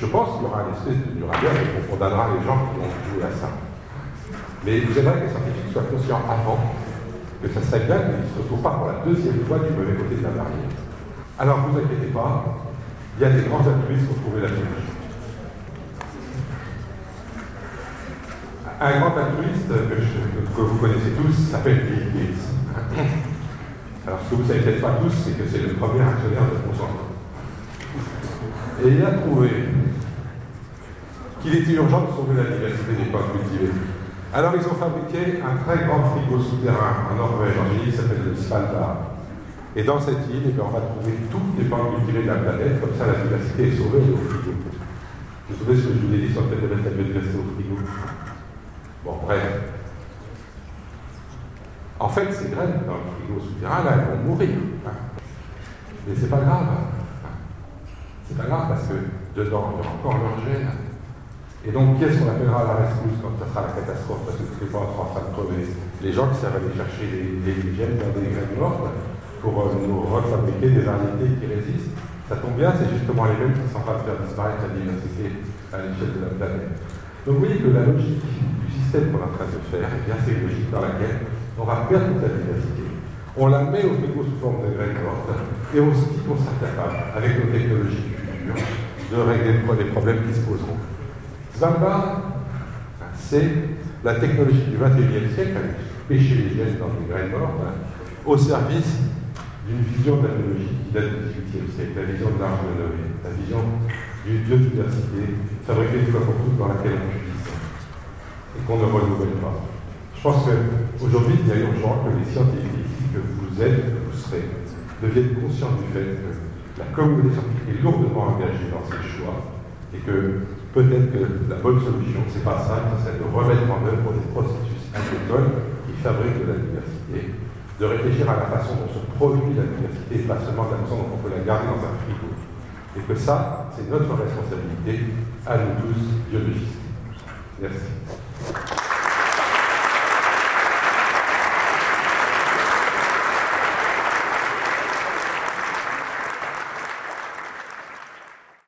je pense qu'il y aura une espèce de bien et qu'on condamnera les gens qui ont joué à ça. Mais j'aimerais que les scientifiques soient conscients avant que ça serait bien qu'ils ne se retrouvent pas pour la deuxième fois du mauvais côté de la barrière. Alors, ne vous inquiétez pas, il y a des grands altruistes pour trouver la solution. Un grand altruiste que, vous connaissez tous s'appelle Bill Gates. Alors, ce que vous ne savez peut-être pas tous, c'est que c'est le premier actionnaire de Monsanto. Et il a trouvé qu'il était urgent de sauver la diversité des plantes cultivées. Alors, ils ont fabriqué un très grand frigo souterrain en Norvège, en qui s'appelle le Svalbard. Et dans cette île, eh on va trouver toutes les plantes cultivées de la planète, comme ça la diversité est sauvée au frigo. Vous souvenez ce que je vous ai dit sur le fait de mettre la biodiversité au frigo? Bon, bref. En fait, ces graines dans le frigo souterrain, là, elles vont mourir. Hein. Mais c'est pas grave. C'est pas grave parce que dedans, il y aura encore leur gène. Et donc, qu'est-ce qu'on appellera la rescousse quand ça sera la catastrophe? Parce que toutes les plantes seront en train de crever. Les gens qui savent aller chercher des, gènes dans des graines mortes, pour euh, nous refabriquer des variétés qui résistent. Ça tombe bien, c'est justement les mêmes qui sont en train de faire disparaître la diversité à l'échelle de la planète. Donc vous voyez que la logique du système qu'on est en train de faire, eh bien c'est une logique dans laquelle on va perdre toute la diversité. On la met au frigo sous forme de graines mortes et on se dit qu'on sera avec nos technologies de régler les problèmes qui se poseront. Svalbard, c'est la technologie du 21e siècle, avec pêcher les gènes dans des graines mortes, au service d'une vision de la biologie qui date du XVIIIe siècle, la vision de de Noé, la vision d'une biodiversité fabriquée une fois pour toutes dans laquelle on puisse et qu'on ne renouvelle pas. Je pense qu'aujourd'hui, il y a urgent que les scientifiques que vous êtes, que vous serez, deviennent conscients du fait que la communauté scientifique est lourdement engagée dans ses choix et que peut-être que la bonne solution, c'est pas ça, c'est de remettre en œuvre des processus agricoles qui fabriquent de la diversité, de réfléchir à la façon dont se produit la diversité, pas seulement de la façon dont on peut la garder dans un frigo. Et que ça, c'est notre responsabilité à nous tous, biologistes. Merci.